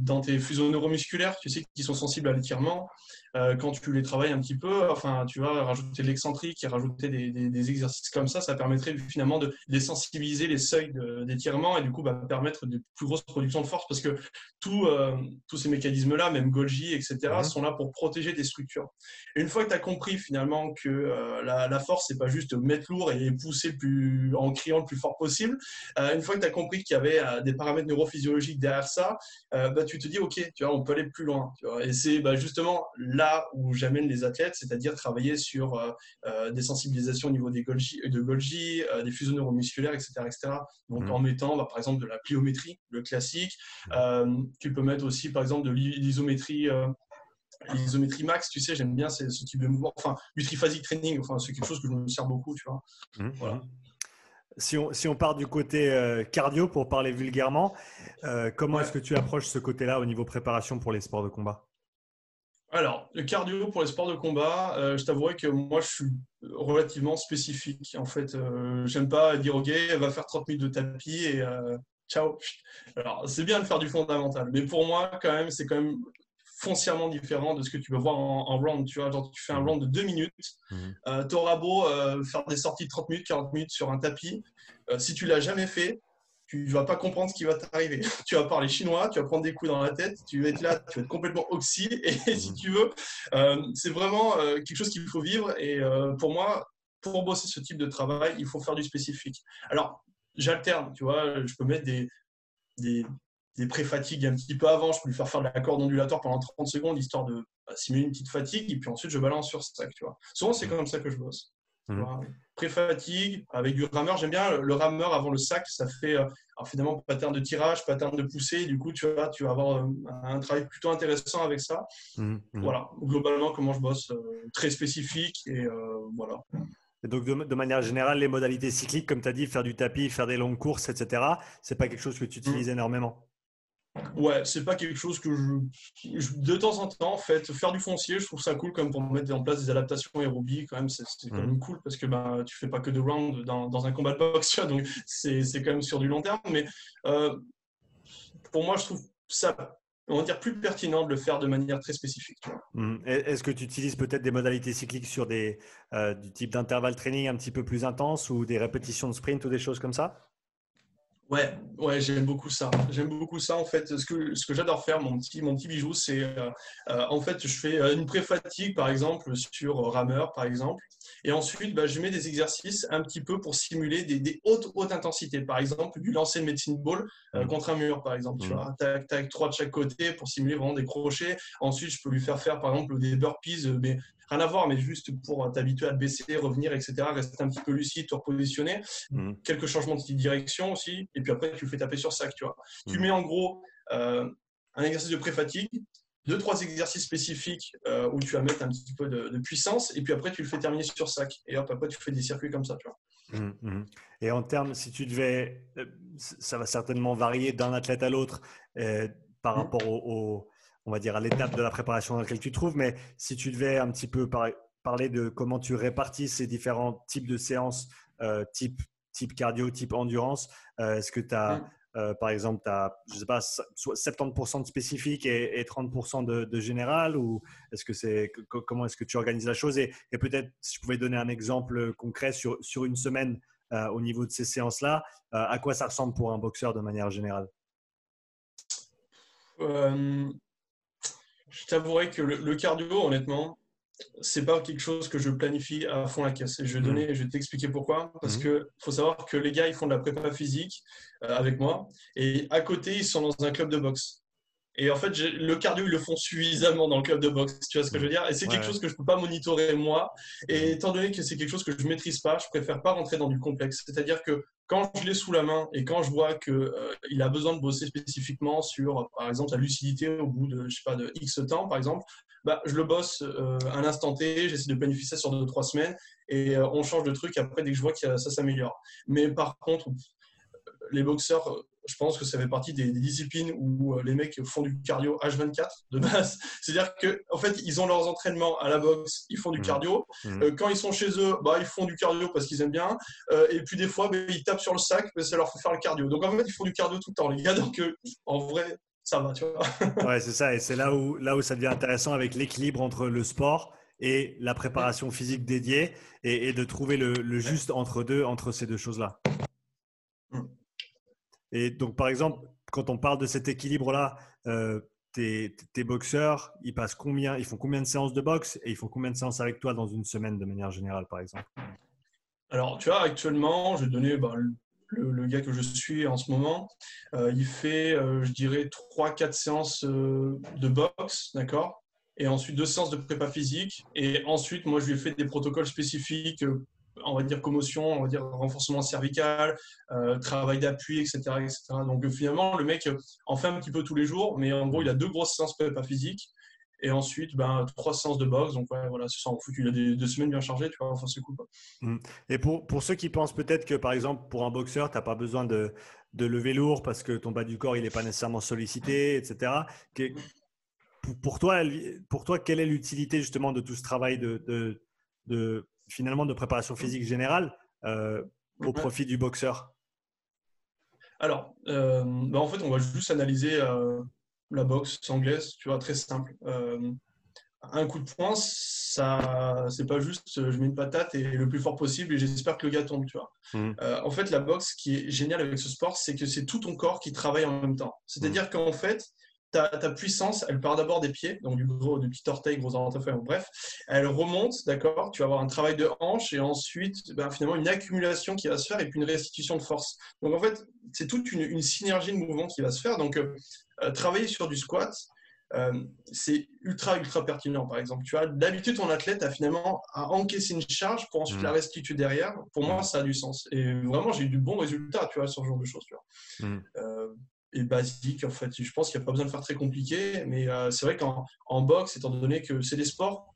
dans tes fuseaux neuromusculaires, tu sais, qui sont sensibles à l'étirement. Euh, quand tu les travailles un petit peu, enfin, tu vas rajouter de l'excentrique et rajouter des, exercices comme ça, ça permettrait finalement de désensibiliser les seuils d'étirement et du coup bah, permettre de plus grosses productions de force parce que euh, tous ces mécanismes-là, même Golgi, etc., mhm. sont là pour protéger des structures. Et une fois que tu as compris finalement que euh, la, force, c'est pas juste mettre lourd et pousser plus, en criant le plus fort possible, une fois que tu as compris qu'il y avait des paramètres neurophysiologiques derrière ça, bah, tu te dis, OK, tu vois, on peut aller plus loin. et c'est bah, justement là où j'amène les athlètes, c'est-à-dire travailler sur euh, euh, des sensibilisations au niveau des Golgi, de Golgi, euh, des fuseaux neuromusculaires, etc. etc. Donc mmh. en mettant bah, par exemple de la pliométrie, le classique. Mmh. tu peux mettre aussi par exemple de l'isométrie l'isométrie max, tu sais, j'aime bien ce, type de mouvement. Enfin, du triphasic training, enfin, c'est quelque chose que je me sers beaucoup, tu vois. Mmh. Voilà. Si on, si on, part du côté cardio, pour parler vulgairement, comment est-ce que tu approches ce côté-là au niveau préparation pour les sports de combat? Alors, le cardio pour les sports de combat, euh, je t'avouerai que moi, je suis relativement spécifique. En fait, euh, j'aime pas dire, OK, va faire 30 minutes de tapis et euh, ciao. Alors, c'est bien de faire du fondamental, mais pour moi, quand même, c'est quand même foncièrement différent de ce que tu peux voir en, round. Tu vois, genre, tu fais un round de 2 minutes, mmh. tu auras beau faire des sorties de 30 minutes, 40 minutes sur un tapis. si tu l'as jamais fait, tu ne vas pas comprendre ce qui va t'arriver. Tu vas parler chinois, tu vas prendre des coups dans la tête, tu vas être là, tu vas être complètement oxy. Et si tu veux, euh, c'est vraiment euh, quelque chose qu'il faut vivre. Et euh, pour moi, pour bosser ce type de travail, il faut faire du spécifique. Alors, j'alterne, tu vois, je peux mettre des, des, des pré-fatigues un petit peu avant, je peux lui faire faire de la corde ondulatoire pendant 30 secondes, histoire de bah, simuler une petite fatigue, et puis ensuite je balance sur sac, tu vois. Souvent, c'est comme ça que je bosse. Mmh. Pré-fatigue, avec du rameur. J'aime bien le rameur avant le sac. Ça fait euh, finalement pattern de tirage, pattern de poussée. Du coup, tu vas, tu vas avoir euh, un travail plutôt intéressant avec ça. Mmh, mmh. Voilà, globalement, comment je bosse, euh, très spécifique. Et voilà. Et donc, de, manière générale, les modalités cycliques, comme tu as dit, faire du tapis, faire des longues courses, etc., c'est pas quelque chose que tu utilises énormément? Ouais, c'est pas quelque chose que je, De temps en temps, en fait, faire du foncier, je trouve ça cool comme pour mettre en place des adaptations aérobies, quand même, c'est quand même mhm. cool parce que bah, tu fais pas que de round dans, dans un combat de boxe, donc c'est quand même sur du long terme. Mais euh, pour moi, je trouve ça, on va dire, plus pertinent de le faire de manière très spécifique. Mhm. Est-ce que tu utilises peut-être des modalités cycliques sur des, euh, du type d'intervalle training un petit peu plus intense ou des répétitions de sprint ou des choses comme ça? Ouais, ouais, j'aime beaucoup ça. J'aime beaucoup ça. En fait, ce que, ce que j'adore faire, mon petit, mon petit bijou, c'est euh, euh, en fait, je fais euh, une pré-fatigue, par exemple, sur rameur, par exemple. Et ensuite, bah, je mets des exercices un petit peu pour simuler des, des hautes, hautes intensités. Par exemple, du lancer de medicine ball mmh. contre un mur, par exemple. Tu mmh. vois, tac, tac, trois de chaque côté pour simuler vraiment des crochets. Ensuite, je peux lui faire faire, par exemple, des burpees, mais rien à voir, mais juste pour t'habituer à te baisser, revenir, etc., rester un petit peu lucide, te repositionner. Mmh. Quelques changements de direction aussi, et puis après, tu le fais taper sur sac, tu vois. Tu mmh. mets en gros euh, un exercice de pré-fatigue, deux, trois exercices spécifiques euh, où tu vas mettre un petit peu de, puissance, et puis après, tu le fais terminer sur sac. Et hop, après, tu fais des circuits comme ça, tu vois. Mmh, et en termes, si tu devais, euh, ça va certainement varier d'un athlète à l'autre par rapport au on va dire, à l'étape de la préparation dans laquelle tu te trouves. Mais si tu devais un petit peu parler de comment tu répartis ces différents types de séances, euh, type, type cardio, type endurance, euh, est-ce que tu as, mm. euh, par exemple, tu as, je sais pas, 70% de spécifique et, 30% de, général ou est-ce que c'est, comment est-ce que tu organises la chose? Et, peut-être si je pouvais donner un exemple concret sur, sur une semaine au niveau de ces séances-là, à quoi ça ressemble pour un boxeur de manière générale? Je t'avouerai que le, cardio, honnêtement, c'est pas quelque chose que je planifie à fond la caisse. Et je vais, mhm. donner, je vais t'expliquer pourquoi. Parce qu'il mhm. que faut savoir que les gars, ils font de la prépa physique euh, avec moi. Et à côté, ils sont dans un club de boxe. Et en fait, le cardio, ils le font suffisamment dans le club de boxe. Tu vois ce que je veux dire? Et c'est quelque chose que je ne peux pas monitorer moi. Et étant donné que c'est quelque chose que je ne maîtrise pas, je préfère pas rentrer dans du complexe. C'est-à-dire que quand je l'ai sous la main et quand je vois qu'il euh, il a besoin de bosser spécifiquement sur, par exemple, la lucidité au bout de, je sais pas, de X temps, par exemple, bah, je le bosse euh, à l'instant T, j'essaie de planifier ça sur 2-3 semaines et euh, on change de truc après dès que je vois que ça s'améliore. Mais par contre, les boxeurs je pense que ça fait partie des, disciplines où euh, les mecs font du cardio H24 de base. C'est-à-dire qu'en en fait, ils ont leurs entraînements à la boxe, ils font du mmh. cardio. Mmh. Euh, quand ils sont chez eux, bah, ils font du cardio parce qu'ils aiment bien. Euh, et puis des fois, bah, ils tapent sur le sac parce que ça leur fait faire le cardio. Donc en fait, ils font du cardio tout le temps, les gars. Donc en vrai, ça va, tu vois. ouais, c'est ça. Et c'est là où, là où ça devient intéressant avec l'équilibre entre le sport et la préparation physique dédiée et, de trouver le, le, juste entre deux, entre ces deux choses-là. Et donc, par exemple, quand on parle de cet équilibre-là, euh, tes, boxeurs, ils passent combien, ils font combien de séances de boxe et ils font combien de séances avec toi dans une semaine de manière générale, par exemple? Alors, tu vois, actuellement, je vais donner bah, le, gars que je suis en ce moment. Euh, il fait, euh, je dirais, 3-4 séances de boxe, d'accord? Et ensuite, deux séances de prépa physique. Et ensuite, moi, je lui ai fait des protocoles spécifiques on va dire commotion, on va dire renforcement cervical, euh, travail d'appui, etc., etc. Donc finalement, le mec en fait un petit peu tous les jours, mais en gros, il a deux grosses séances prépa physique et ensuite ben, trois séances de boxe. Donc voilà, c'est ça en fout. Il a deux semaines bien chargées, tu vois, enfin c'est cool. Mmh. Et pour, pour ceux qui pensent peut-être que par exemple, pour un boxeur, tu n'as pas besoin de, de lever lourd parce que ton bas du corps, il n'est pas nécessairement sollicité, etc. Pour toi, pour toi, quelle est l'utilité justement de tout ce travail de finalement de préparation physique générale euh, au profit du boxeur Alors, euh, bah, en fait, on va juste analyser euh, la boxe anglaise, tu vois, très simple. un coup de poing, ça, c'est pas juste je mets une patate et le plus fort possible et j'espère que le gars tombe, tu vois. Mmh. en fait, la boxe, qui est géniale avec ce sport, c'est que c'est tout ton corps qui travaille en même temps. C'est-à-dire mmh. qu'en fait, ta, puissance, elle part d'abord des pieds, donc du, gros, du petit orteil, gros orteil, bref, elle remonte, d'accord Tu vas avoir un travail de hanche et ensuite, ben, finalement, une accumulation qui va se faire et puis une restitution de force. Donc en fait, c'est toute une, synergie de mouvements qui va se faire. Donc, euh, euh, travailler sur du squat, euh, c'est ultra, ultra pertinent, par exemple. Tu as d'habitude, ton athlète a finalement à encaisser une charge pour ensuite mmh. la restituer derrière. Pour moi, mmh. ça a du sens. Et vraiment, j'ai eu du bon résultat, tu vois, sur ce genre de choses. Tu vois. Mmh basique. En fait, je pense qu'il n'y a pas besoin de faire très compliqué, mais euh, c'est vrai qu'en en boxe, étant donné que c'est des sports,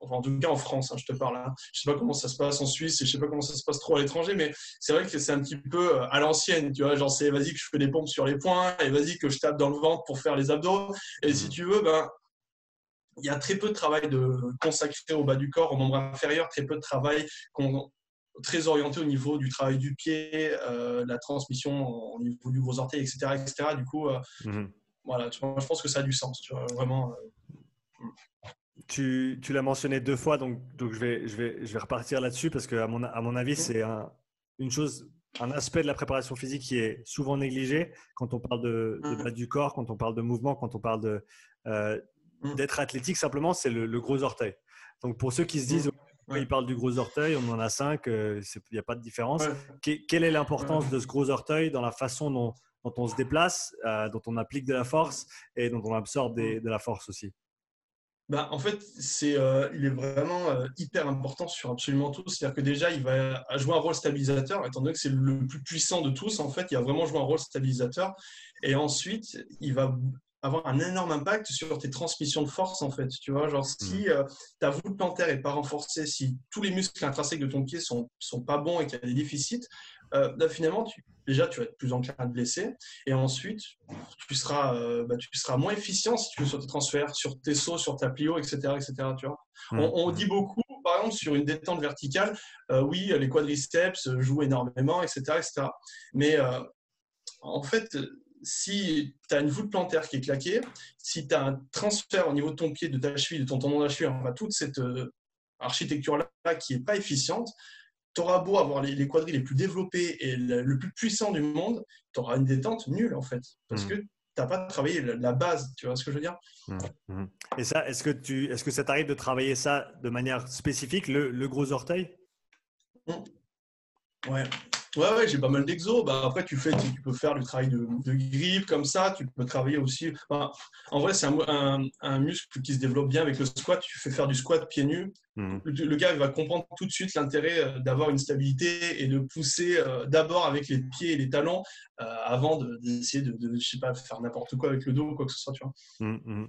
enfin en tout cas en France, hein, je te parle, hein, je sais pas comment ça se passe en Suisse et je sais pas comment ça se passe trop à l'étranger, mais c'est vrai que c'est un petit peu euh, à l'ancienne, tu vois, genre c'est vas-y que je fais des pompes sur les poings et vas-y que je tape dans le ventre pour faire les abdos. Et si mmh. tu veux, ben il y a très peu de travail de consacré au bas du corps, au membre inférieur, très peu de travail qu'on très orienté au niveau du travail du pied, euh, la transmission au niveau du gros orteil, etc. etc. Du coup, euh, mhm. voilà, je pense que ça a du sens, tu vois, vraiment. Euh, tu, tu l'as mentionné deux fois, donc, donc je, vais, je, vais, je vais repartir là-dessus parce qu'à mon, à mon avis, c'est un, une chose, un aspect de la préparation physique qui est souvent négligé quand on parle de, de mhm. du corps, quand on parle de mouvement, quand on parle de, mhm. d'être athlétique, simplement, c'est le, gros orteil. Donc pour ceux qui se disent, il parle du gros orteil, on en a cinq, euh, il n'y a pas de différence. quelle est l'importance de ce gros orteil dans la façon dont, on se déplace, euh, dont on applique de la force et dont on absorbe de la force aussi? Bah, en fait, c'est, euh, il est vraiment hyper important sur absolument tout. C'est-à-dire que déjà, il va jouer un rôle stabilisateur, étant donné que c'est le plus puissant de tous. En fait, il va vraiment jouer un rôle stabilisateur. Et ensuite, il va avoir un énorme impact sur tes transmissions de force en fait. Tu vois, genre si mm. euh, ta voûte plantaire est pas renforcée, si tous les muscles intrinsèques de ton pied sont, sont pas bons et qu'il y a des déficits, euh, bah, finalement, tu, déjà tu vas être plus enclin à te blesser et ensuite tu seras, euh, bah, tu seras moins efficient si tu veux sur tes transferts, sur tes sauts, sur ta plio, etc. etc. Tu vois mm. on, dit beaucoup, par exemple, sur une détente verticale, oui, les quadriceps jouent énormément, etc. etc. Mais en fait, si tu as une voûte plantaire qui est claquée, si tu as un transfert au niveau de ton pied, de ta cheville, de ton tendon d'Achille, enfin, toute cette euh, architecture-là qui n'est pas efficiente, tu auras beau avoir les, quadrilles les plus développés et le, plus puissant du monde, tu auras une détente nulle en fait. Parce hmm. que n'as pas travaillé la base, tu vois ce que je veux dire? Mmh, mmh. Et ça, est-ce que, tu, est-ce que ça t'arrive de travailler ça de manière spécifique, le, le gros orteil? Ouais, Ouais, ouais, j'ai pas mal d'exos. Bah, après, tu, fais, tu, peux faire du travail de, de grip comme ça. Tu peux travailler aussi. en vrai, c'est un, un, muscle qui se développe bien avec le squat. Tu fais faire du squat pieds nus. Mhm. Le, gars il va comprendre tout de suite l'intérêt euh, d'avoir une stabilité et de pousser euh, d'abord avec les pieds et les talons euh, avant d'essayer de, de, je sais pas, faire n'importe quoi avec le dos ou quoi que ce soit. Tu vois. Mhm, mhm.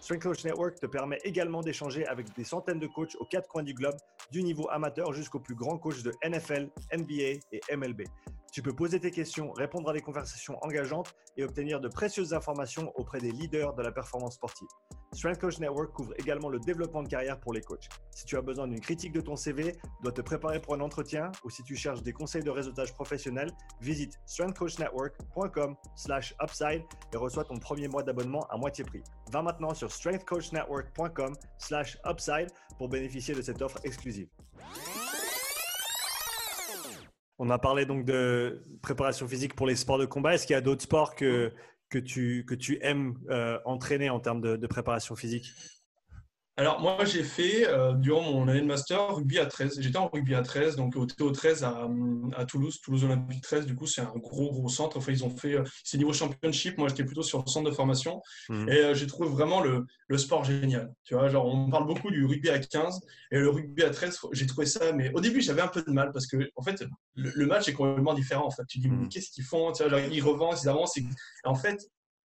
Strength Coach Network te permet également d'échanger avec des centaines de coachs aux quatre coins du globe, du niveau amateur jusqu'au plus grand coach de NFL, NBA et MLB. Tu peux poser tes questions, répondre à des conversations engageantes et obtenir de précieuses informations auprès des leaders de la performance sportive. Strength Coach Network couvre également le développement de carrière pour les coachs. Si tu as besoin d'une critique de ton CV, dois te préparer pour un entretien ou si tu cherches des conseils de réseautage professionnel, visite strengthcoachnetwork.com/upside et reçois ton premier mois d'abonnement à moitié prix. Va maintenant sur strengthcoachnetwork.com/upside pour bénéficier de cette offre exclusive. On a parlé donc de préparation physique pour les sports de combat. Est-ce qu'il y a d'autres sports que, tu aimes euh, entraîner en termes de préparation physique? Alors, moi, j'ai fait, euh, durant mon année de master, rugby à 13. J'étais en rugby à 13, donc au TO13 à, à, Toulouse, Toulouse Olympique 13. Du coup, c'est un gros, gros centre. Enfin, ils ont fait, euh, c'est niveau championship. Moi, j'étais plutôt sur le centre de formation. Mmh. Et euh, j'ai trouvé vraiment le, le, sport génial. Tu vois, genre, on parle beaucoup du rugby à 15 et le rugby à 13, j'ai trouvé ça. Mais au début, j'avais un peu de mal parce que, en fait, le, match est complètement différent. En fait, tu dis, mmh. qu'est-ce qu'ils font? Tu vois, genre, Ils revendent, ils avancent. en fait,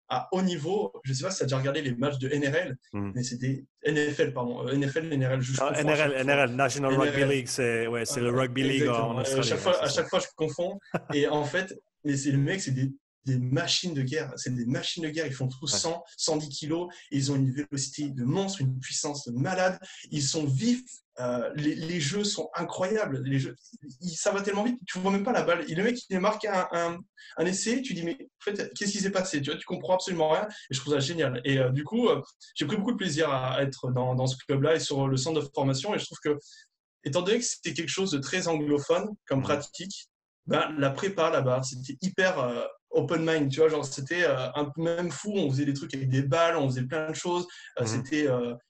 à haut niveau, je ne sais pas si tu as déjà regardé les matchs de NRL, hmm. mais c'était NFL, pardon, euh, NFL, NRL, juste ah, NRL, NRL, National Rugby League, c'est ouais, le rugby league en Australie. À chaque, fois, à chaque fois, je confonds. et en fait, mais c'est le mec, c'est des, des, machines de guerre. C'est des machines de guerre. Ils font tous 100, 110 kilos. Ils ont une vélocité de monstre, une puissance de malade. Ils sont vifs euh, les, jeux sont incroyables. Les jeux, ça va tellement vite, tu vois même pas la balle. Et le mec, il marque un, un, essai, tu dis, mais en fait, qu'est-ce qui s'est passé? Tu, vois, tu comprends absolument rien. Et je trouve ça génial. Et euh, du coup, euh, j'ai pris beaucoup de plaisir à être dans, dans ce club-là et sur le centre de formation. Et je trouve que, étant donné que c'était quelque chose de très anglophone comme mmh. pratique, ben, la prépa là-bas, c'était hyper open mind, tu vois, genre c'était un peu même fou, on faisait des trucs avec des balles, on faisait plein de choses, mmh. c'était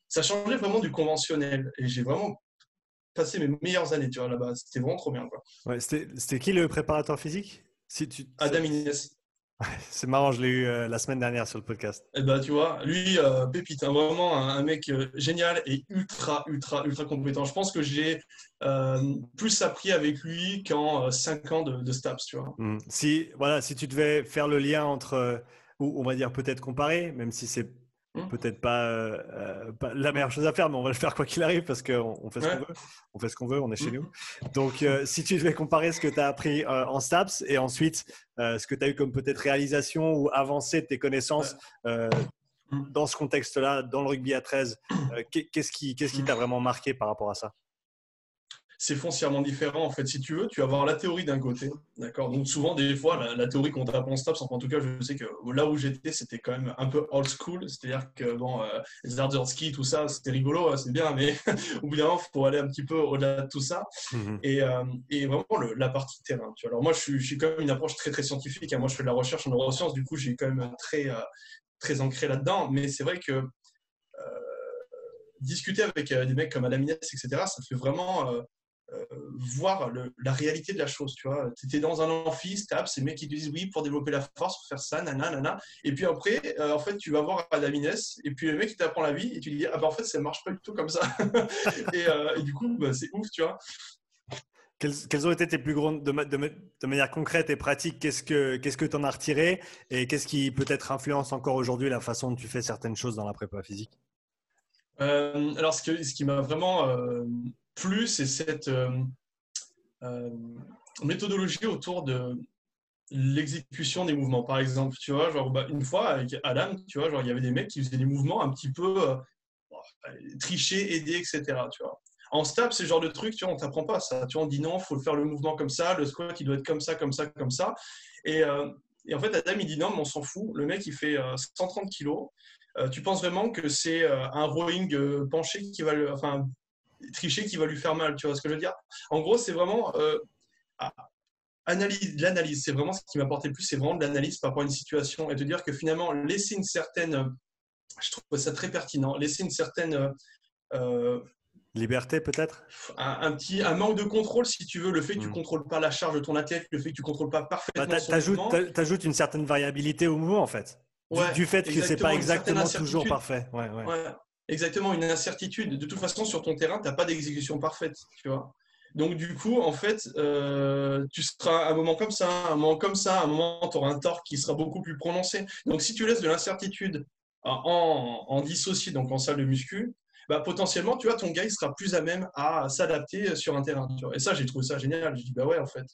ça changeait vraiment du conventionnel. Et j'ai vraiment passé mes meilleures années, tu vois, là-bas. C'était vraiment trop bien, quoi. Ouais, c'était qui le préparateur physique? Si tu... Adam Inès. C'est marrant, je l'ai eu euh, la semaine dernière sur le podcast. Et eh ben, tu vois, lui, euh, pépite, hein, vraiment un, mec euh, génial et ultra, ultra, ultra compétent. Je pense que j'ai plus appris avec lui qu'en 5 ans de, de, STAPS, tu vois. Hmm. Si, voilà, si tu devais faire le lien entre, ou on va dire peut-être comparer, même si c'est. Peut-être euh, euh, pas, la meilleure chose à faire, mais on va le faire quoi qu'il arrive parce qu'on on fait ce qu'on veut. On fait ce qu'on veut, on est chez mmh. nous. Donc, euh, si tu devais comparer ce que tu as appris en STAPS et ensuite ce que tu as eu comme peut-être réalisation ou avancée de tes connaissances mmh. dans ce contexte-là, dans le rugby à 13, qu'est-ce qui qu'est-ce qui t'a vraiment marqué par rapport à ça? C'est foncièrement différent. En fait, si tu veux, tu vas avoir la théorie d'un côté. D'accord? Donc, souvent, des fois, la, théorie qu'on t'apprend en STAPS, en tout cas, je sais que là où j'étais, c'était quand même un peu old school. C'est-à-dire que, bon, euh, les tout ça, c'était rigolo, hein, c'est bien, mais au bout d'un moment, il faut aller un petit peu au-delà de tout ça. Mhm. et, euh, et, vraiment, la partie terrain. Tu vois. Alors, moi, je suis, quand même une approche très, très scientifique. Hein. Moi, je fais de la recherche en neurosciences. Du coup, j'ai quand même très, euh, très ancré là-dedans. Mais c'est vrai que discuter avec des mecs comme Adam etc., ça fait vraiment euh, voir le, la réalité de la chose, tu vois. Tu étais dans un amphi, tapes, ces mecs qui te disent oui, pour développer la force, pour faire ça, nana, nana. Et puis après, euh, en fait, tu vas voir Adamines, et puis le mec, il t'apprend la vie, et tu dis, ah bah en fait, ça marche pas du tout comme ça. Euh, et, du coup, bah, c'est ouf, tu vois. Quelles, ont été tes plus grandes, de, de, manière concrète et pratique, qu'est-ce que tu que en as retiré et qu'est-ce qui peut-être influence encore aujourd'hui la façon dont tu fais certaines choses dans la prépa physique? Alors, ce, que, ce qui m'a vraiment plus, c'est cette euh, euh, méthodologie autour de, l'exécution des mouvements. Par exemple, tu vois, genre, bah, une fois avec Adam, tu vois, genre, il y avait des mecs qui faisaient des mouvements un petit peu tricher, aider, etc. Tu vois. En step, c'est le genre de truc, tu vois, on t'apprend pas ça. Tu vois, on dit non, il faut faire le mouvement comme ça, le squat, il doit être comme ça, comme ça, comme ça. Et, euh, en fait, Adam, il dit non, mais on s'en fout. Le mec, il fait 130 euh, kilos. tu penses vraiment que c'est un rowing penché qui va le, enfin, tricher qui va lui faire mal, tu vois ce que je veux dire? En gros, c'est vraiment analyse, l'analyse, c'est vraiment ce qui m'apportait le plus, c'est vraiment de l'analyse par rapport à une situation et de dire que finalement, laisser une certaine, je trouve ça très pertinent, laisser une certaine euh, liberté peut-être? un, petit un manque de contrôle si tu veux le fait que tu ne hmm. contrôles pas la charge de ton athlète le fait que tu contrôles pas parfaitement bah, tu ajoutes une certaine variabilité au mouvement en fait. Du, fait que c'est pas exactement toujours parfait. Ouais, ouais. Exactement une incertitude de toute façon sur ton terrain tu n'as pas d'exécution parfaite tu vois donc, du coup, en fait, euh, tu seras à un moment comme ça, un moment comme ça, un moment, tu auras un torque qui sera beaucoup plus prononcé. Donc, si tu laisses de l'incertitude en, en, dissocié, donc en salle de muscu, bah, potentiellement, tu vois, ton gars, il sera plus à même à s'adapter sur un terrain. Et ça, j'ai trouvé ça génial. J'ai dit, bah ouais, en fait,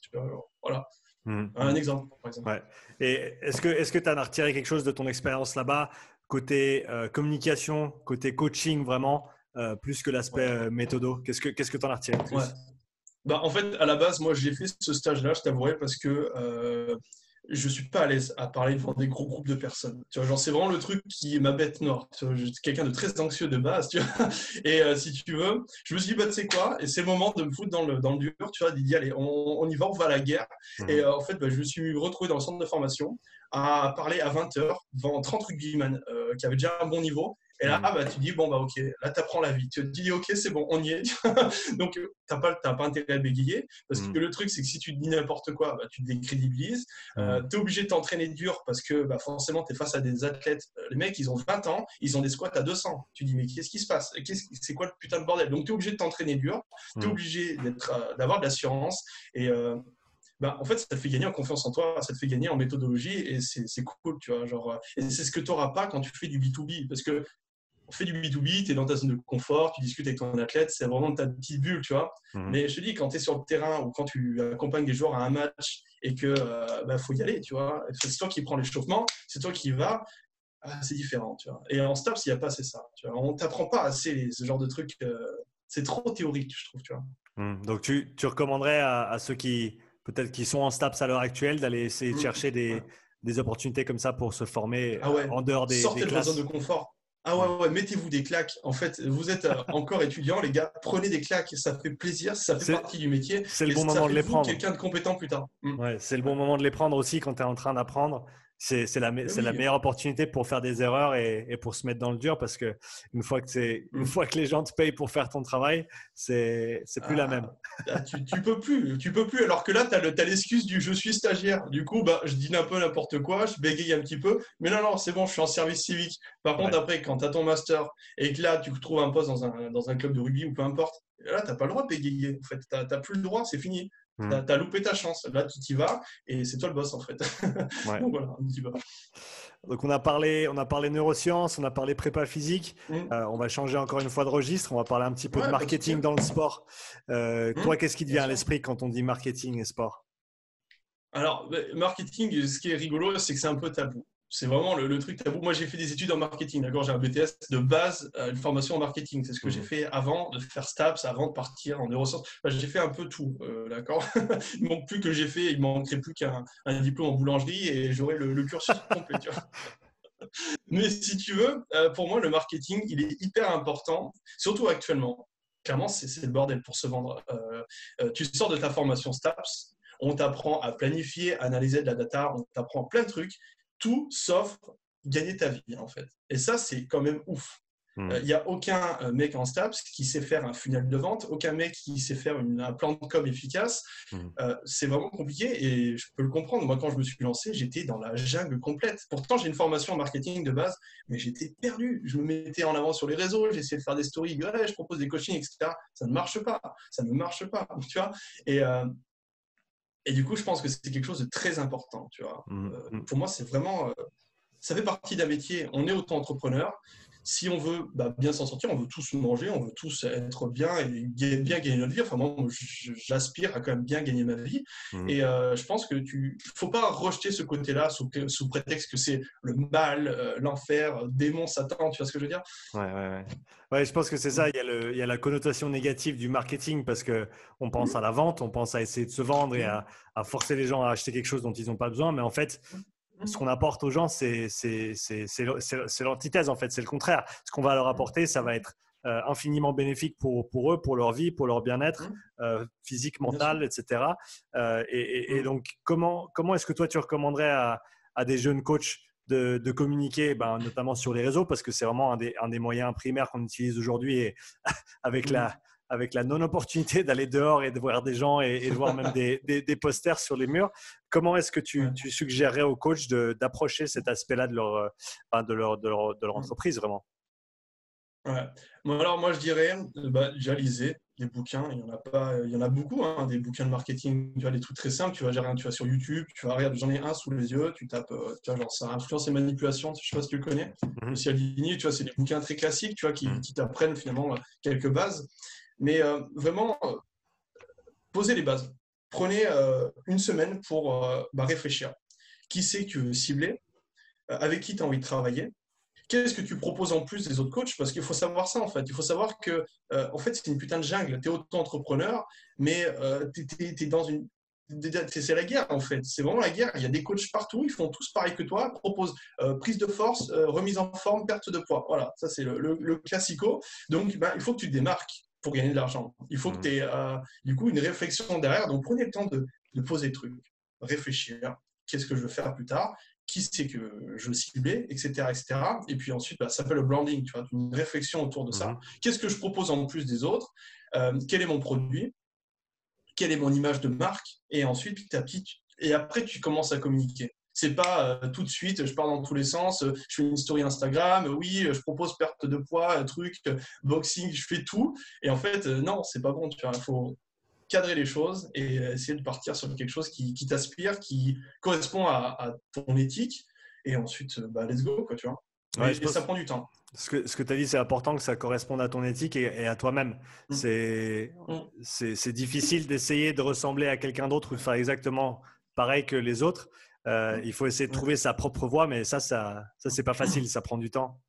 voilà. Mmh. Un exemple, par exemple. Ouais. Et est-ce que tu as retiré quelque chose de ton expérience là-bas, côté euh, communication, côté coaching, vraiment, euh, plus que l'aspect méthodo Qu'est-ce que tu en as retiré bah, en fait, à la base, moi, j'ai fait ce stage-là, je t'avouerai, parce que euh, je suis pas à l'aise à parler devant des gros groupes de personnes. Tu vois, genre, c'est vraiment le truc qui est ma bête noire. je suis quelqu'un de très anxieux de base, tu vois. Et euh, si tu veux, je me suis dit, bah, tu sais quoi, et c'est le moment de me foutre dans le, dans le dur, tu vois, d'y allez, on, y va, on va à la guerre. Mmh. Et euh, en fait, bah, je me suis retrouvé dans le centre de formation à parler à 20h devant 30 rugbyman euh, qui avaient déjà un bon niveau. Et là, mm. bah, tu dis, bon, bah, ok, là, tu apprends la vie. Tu te dis, ok, c'est bon, on y est. Donc, tu n'as pas, pas intérêt à bégayer. Parce mm. que le truc, c'est que si tu dis n'importe quoi, bah, tu te décrédibilises. Euh, mm. tu es obligé de t'entraîner dur parce que bah, forcément, tu es face à des athlètes. Euh, les mecs, ils ont 20 ans, ils ont des squats à 200. Tu dis, mais qu'est-ce qui se passe? C'est quoi le putain de bordel? Donc, tu es obligé de t'entraîner dur. Tu es obligé euh, d'avoir de l'assurance. Et. Bah, en fait, ça te fait gagner en confiance en toi, ça te fait gagner en méthodologie et c'est cool, tu vois. Genre, et c'est ce que tu n'auras pas quand tu fais du B2B. Parce que on fait du B2B, tu es dans ta zone de confort, tu discutes avec ton athlète, c'est vraiment ta petite bulle, tu vois. Mhm. Mais je te dis, quand tu es sur le terrain ou quand tu accompagnes des joueurs à un match et que euh, bah, faut y aller, tu vois, c'est toi qui prends l'échauffement, c'est toi qui vas, ah, c'est différent, tu vois. Et en STAPS, il n'y a pas assez ça, tu vois. On t'apprend pas assez ce genre de trucs, euh, c'est trop théorique, je trouve, tu vois. Mhm. Donc, tu, tu recommanderais à, ceux qui, peut-être qui sont en STAPS à l'heure actuelle, d'aller essayer de mhm. chercher des, des, opportunités comme ça pour se former ah en dehors des, Sortez des classes. de zone de confort. Ah ouais, ouais, mettez-vous des claques. En fait, vous êtes euh, encore étudiant, les gars, prenez des claques, ça fait plaisir, ça fait partie du métier. C'est le bon moment de les prendre. quelqu'un de compétent plus tard. Mm. Ouais, c'est le bon moment de les prendre aussi quand tu es en train d'apprendre c'est la, eh la, meilleure opportunité pour faire des erreurs et, pour se mettre dans le dur parce que une fois que, une mm. fois que les gens te payent pour faire ton travail, c'est plus la ah, même. Ah, tu, tu, peux plus, tu peux plus. Alors que là, tu as l'excuse du je suis stagiaire. Du coup, bah, je dis un peu n'importe quoi, je bégaye un petit peu. Mais non, non, c'est bon, je suis en service civique. Par contre, après, quand tu as ton master et que là, tu trouves un poste dans un, dans un club de rugby ou peu importe, là, tu n'as pas le droit de bégayer. En fait, tu n'as plus le droit, c'est fini. Hmm. Tu as, loupé ta chance. Là, tu t'y vas et c'est toi le boss en fait. Donc voilà, on y va. Donc on a parlé, on a parlé neurosciences, on a parlé prépa physique. Hmm. Euh, on va changer encore une fois de registre. On va parler un petit peu de marketing dans le sport. Euh, hmm. Toi, qu'est-ce qui te vient à l'esprit quand on dit marketing et sport? Alors, marketing, ce qui est rigolo, c'est que c'est un peu tabou c'est vraiment le, truc tabou. Moi, j'ai fait des études en marketing, d'accord J'ai un BTS de base, euh, une formation en marketing. C'est ce que j'ai mmh. fait avant de faire STAPS, avant de partir en neurosciences. j'ai fait un peu tout, euh, d'accord Il ne manque plus que j'ai fait, il manquerait plus qu'un diplôme en boulangerie et j'aurais le, cursus complet, Mais si tu veux, euh, pour moi, le marketing, il est hyper important, surtout actuellement. Clairement, c'est le bordel pour se vendre. tu sors de ta formation STAPS, on t'apprend à planifier, analyser de la data, on t'apprend plein de trucs tout sauf gagner ta vie, en fait. Et ça, c'est quand même ouf. Hmm. Euh, il n'y a aucun euh, mec en STAPS qui sait faire un funnel de vente, aucun mec qui sait faire un plan de com efficace. Hmm. Euh, c'est vraiment compliqué et je peux le comprendre. Moi, quand je me suis lancé, j'étais dans la jungle complète. Pourtant, j'ai une formation en marketing de base, mais j'étais perdu. Je me mettais en avant sur les réseaux, j'essayais de faire des stories, je propose des coachings, etc. Ça ne marche pas. Ça ne marche pas. Tu vois et, et du coup, je pense que c'est quelque chose de très important. Tu vois. Mmh, euh, mmh. pour moi, c'est vraiment. Euh, ça fait partie d'un métier. On est auto-entrepreneur. Si on veut bah, bien s'en sortir, on veut tous manger, on veut tous être bien et bien gagner notre vie. Enfin, moi, j'aspire à quand même bien gagner ma vie. Mmh. Et euh, je pense que tu faut pas rejeter ce côté-là sous, sous, prétexte que c'est le mal, euh, l'enfer, démon, Satan. Tu vois ce que je veux dire? Ouais, ouais, ouais. ouais je pense que c'est ça. Il y, a le, il y, a la connotation négative du marketing parce que on pense mmh. à la vente, on pense à essayer de se vendre et à, à forcer les gens à acheter quelque chose dont ils n'ont pas besoin. Mais en fait, ce qu'on apporte aux gens, c'est l'antithèse en fait, c'est le contraire. Ce qu'on va leur apporter, ça va être euh, infiniment bénéfique pour, pour, eux, pour leur vie, pour leur bien-être mmh. euh, physique, mental, etc. Euh, et, mmh. donc, comment, comment est-ce que toi, tu recommanderais à, à des jeunes coachs de, de communiquer, ben, notamment sur les réseaux, parce que c'est vraiment un des, un des, moyens primaires qu'on utilise aujourd'hui et avec la, mmh avec la non-opportunité d'aller dehors et de voir des gens et, de voir même des, des, posters sur les murs. Comment est-ce que tu, tu, suggérerais aux coachs d'approcher cet aspect-là de leur, de, leur, de, leur, de leur entreprise vraiment? Ouais. Alors moi je dirais, bah, déjà lisez des bouquins, il y en a pas, il y en a beaucoup, hein, des bouquins de marketing, tu vois, des trucs très simples, tu vas gérer, tu vas sur YouTube, tu vas regarder, j'en ai un sous les yeux, tu tapes, euh, tu vois, genre ça, influence et manipulation, je sais pas si tu le connais, mm -hmm. tu vois, c'est des bouquins très classiques, tu vois, qui, qui t'apprennent finalement quelques bases. Mais euh, vraiment, euh, posez les bases. Prenez euh, une semaine pour bah, réfléchir. Qui c'est que tu veux cibler? Avec qui tu as envie de travailler? Qu'est-ce que tu proposes en plus des autres coachs? Parce qu'il faut savoir ça en fait. Il faut savoir que en fait c'est une putain de jungle. Tu es auto-entrepreneur, mais tu es, dans une. C'est la guerre en fait. C'est vraiment la guerre. Il y a des coachs partout. Ils font tous pareil que toi. Proposent prise de force, remise en forme, perte de poids. Voilà, ça c'est le, classico. Donc ben, il faut que tu te démarques pour gagner de l'argent. Il faut que mmh. tu aies euh, du coup une réflexion derrière. Donc prenez le temps de, poser le truc, réfléchir. Qu'est-ce que je veux faire plus tard? Qui c'est que je veux cibler, etc., etc. Et puis ensuite, bah, ça s'appelle le branding. Tu vois, une réflexion autour de ça. Mmh. Qu'est-ce que je propose en plus des autres? Euh, Quel est mon produit? Quelle est mon image de marque? Et ensuite, petit à petit, et après, tu commences à communiquer. C'est pas euh, tout de suite, je pars dans tous les sens, euh, je fais une story Instagram, oui, je propose perte de poids, truc, boxing, je fais tout. Et en fait, euh, non, c'est pas bon. Tu vois, il faut cadrer les choses et essayer de partir sur quelque chose qui, t'aspire, qui correspond à, ton éthique. Et ensuite, bah, let's go, quoi, tu vois. et, ça prend du temps. Ce que, ce que tu as dit, c'est important que ça corresponde à ton éthique et, à toi-même. Mm. C'est difficile d'essayer de ressembler à quelqu'un d'autre ou de faire exactement pareil que les autres. Euh, il faut essayer de trouver sa propre voie, mais ça, ça, ça c'est pas facile, ça prend du temps.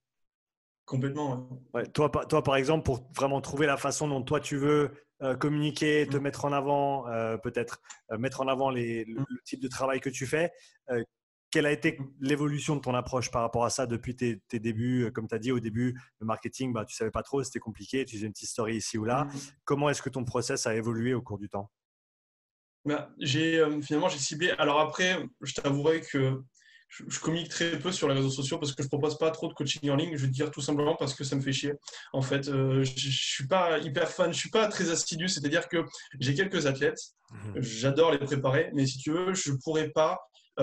Complètement. toi, toi, par exemple, pour vraiment trouver la façon dont toi tu veux euh, communiquer, te mm. mettre en avant, euh, peut-être mettre en avant les, le, mm. type de travail que tu fais, quelle a été mm. l'évolution de ton approche par rapport à ça depuis tes, débuts? Comme tu as dit au début, le marketing, bah, tu savais pas trop, c'était compliqué, tu faisais une petite story ici ou là. Comment est-ce que ton process a évolué au cours du temps? Bah, j'ai euh, finalement j'ai ciblé. Alors après, je t'avouerai que je, communique très peu sur les réseaux sociaux parce que je propose pas trop de coaching en ligne. Je vais te dire tout simplement parce que ça me fait chier. En fait, euh, je, je, suis pas hyper fan, je suis pas très assidu. C'est-à-dire que j'ai quelques athlètes, mmh j'adore les préparer, mais si tu veux, je pourrais pas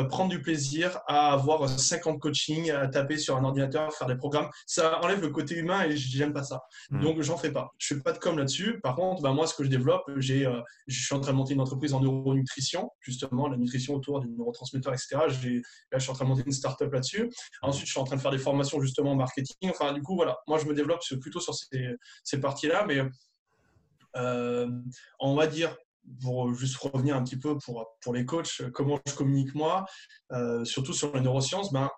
prendre du plaisir à avoir 50 coachings, à taper sur un ordinateur, faire des programmes. Ça enlève le côté humain et j'aime pas ça. Hmm. Donc, j'en fais pas. Je fais pas de com là-dessus. Par contre, bah, moi, ce que je développe, j'ai, euh, je suis en train de monter une entreprise en neuronutrition, justement, la nutrition autour des neurotransmetteurs, etc. J'ai, là, je suis en train de monter une start-up là-dessus. Ensuite, je suis en train de faire des formations, justement, en marketing. Enfin, du coup, voilà. Moi, je me développe plutôt sur ces, ces parties-là, mais euh, on va dire pour juste revenir un petit peu pour, pour les coachs, comment je communique moi, euh, surtout sur les neurosciences, ben,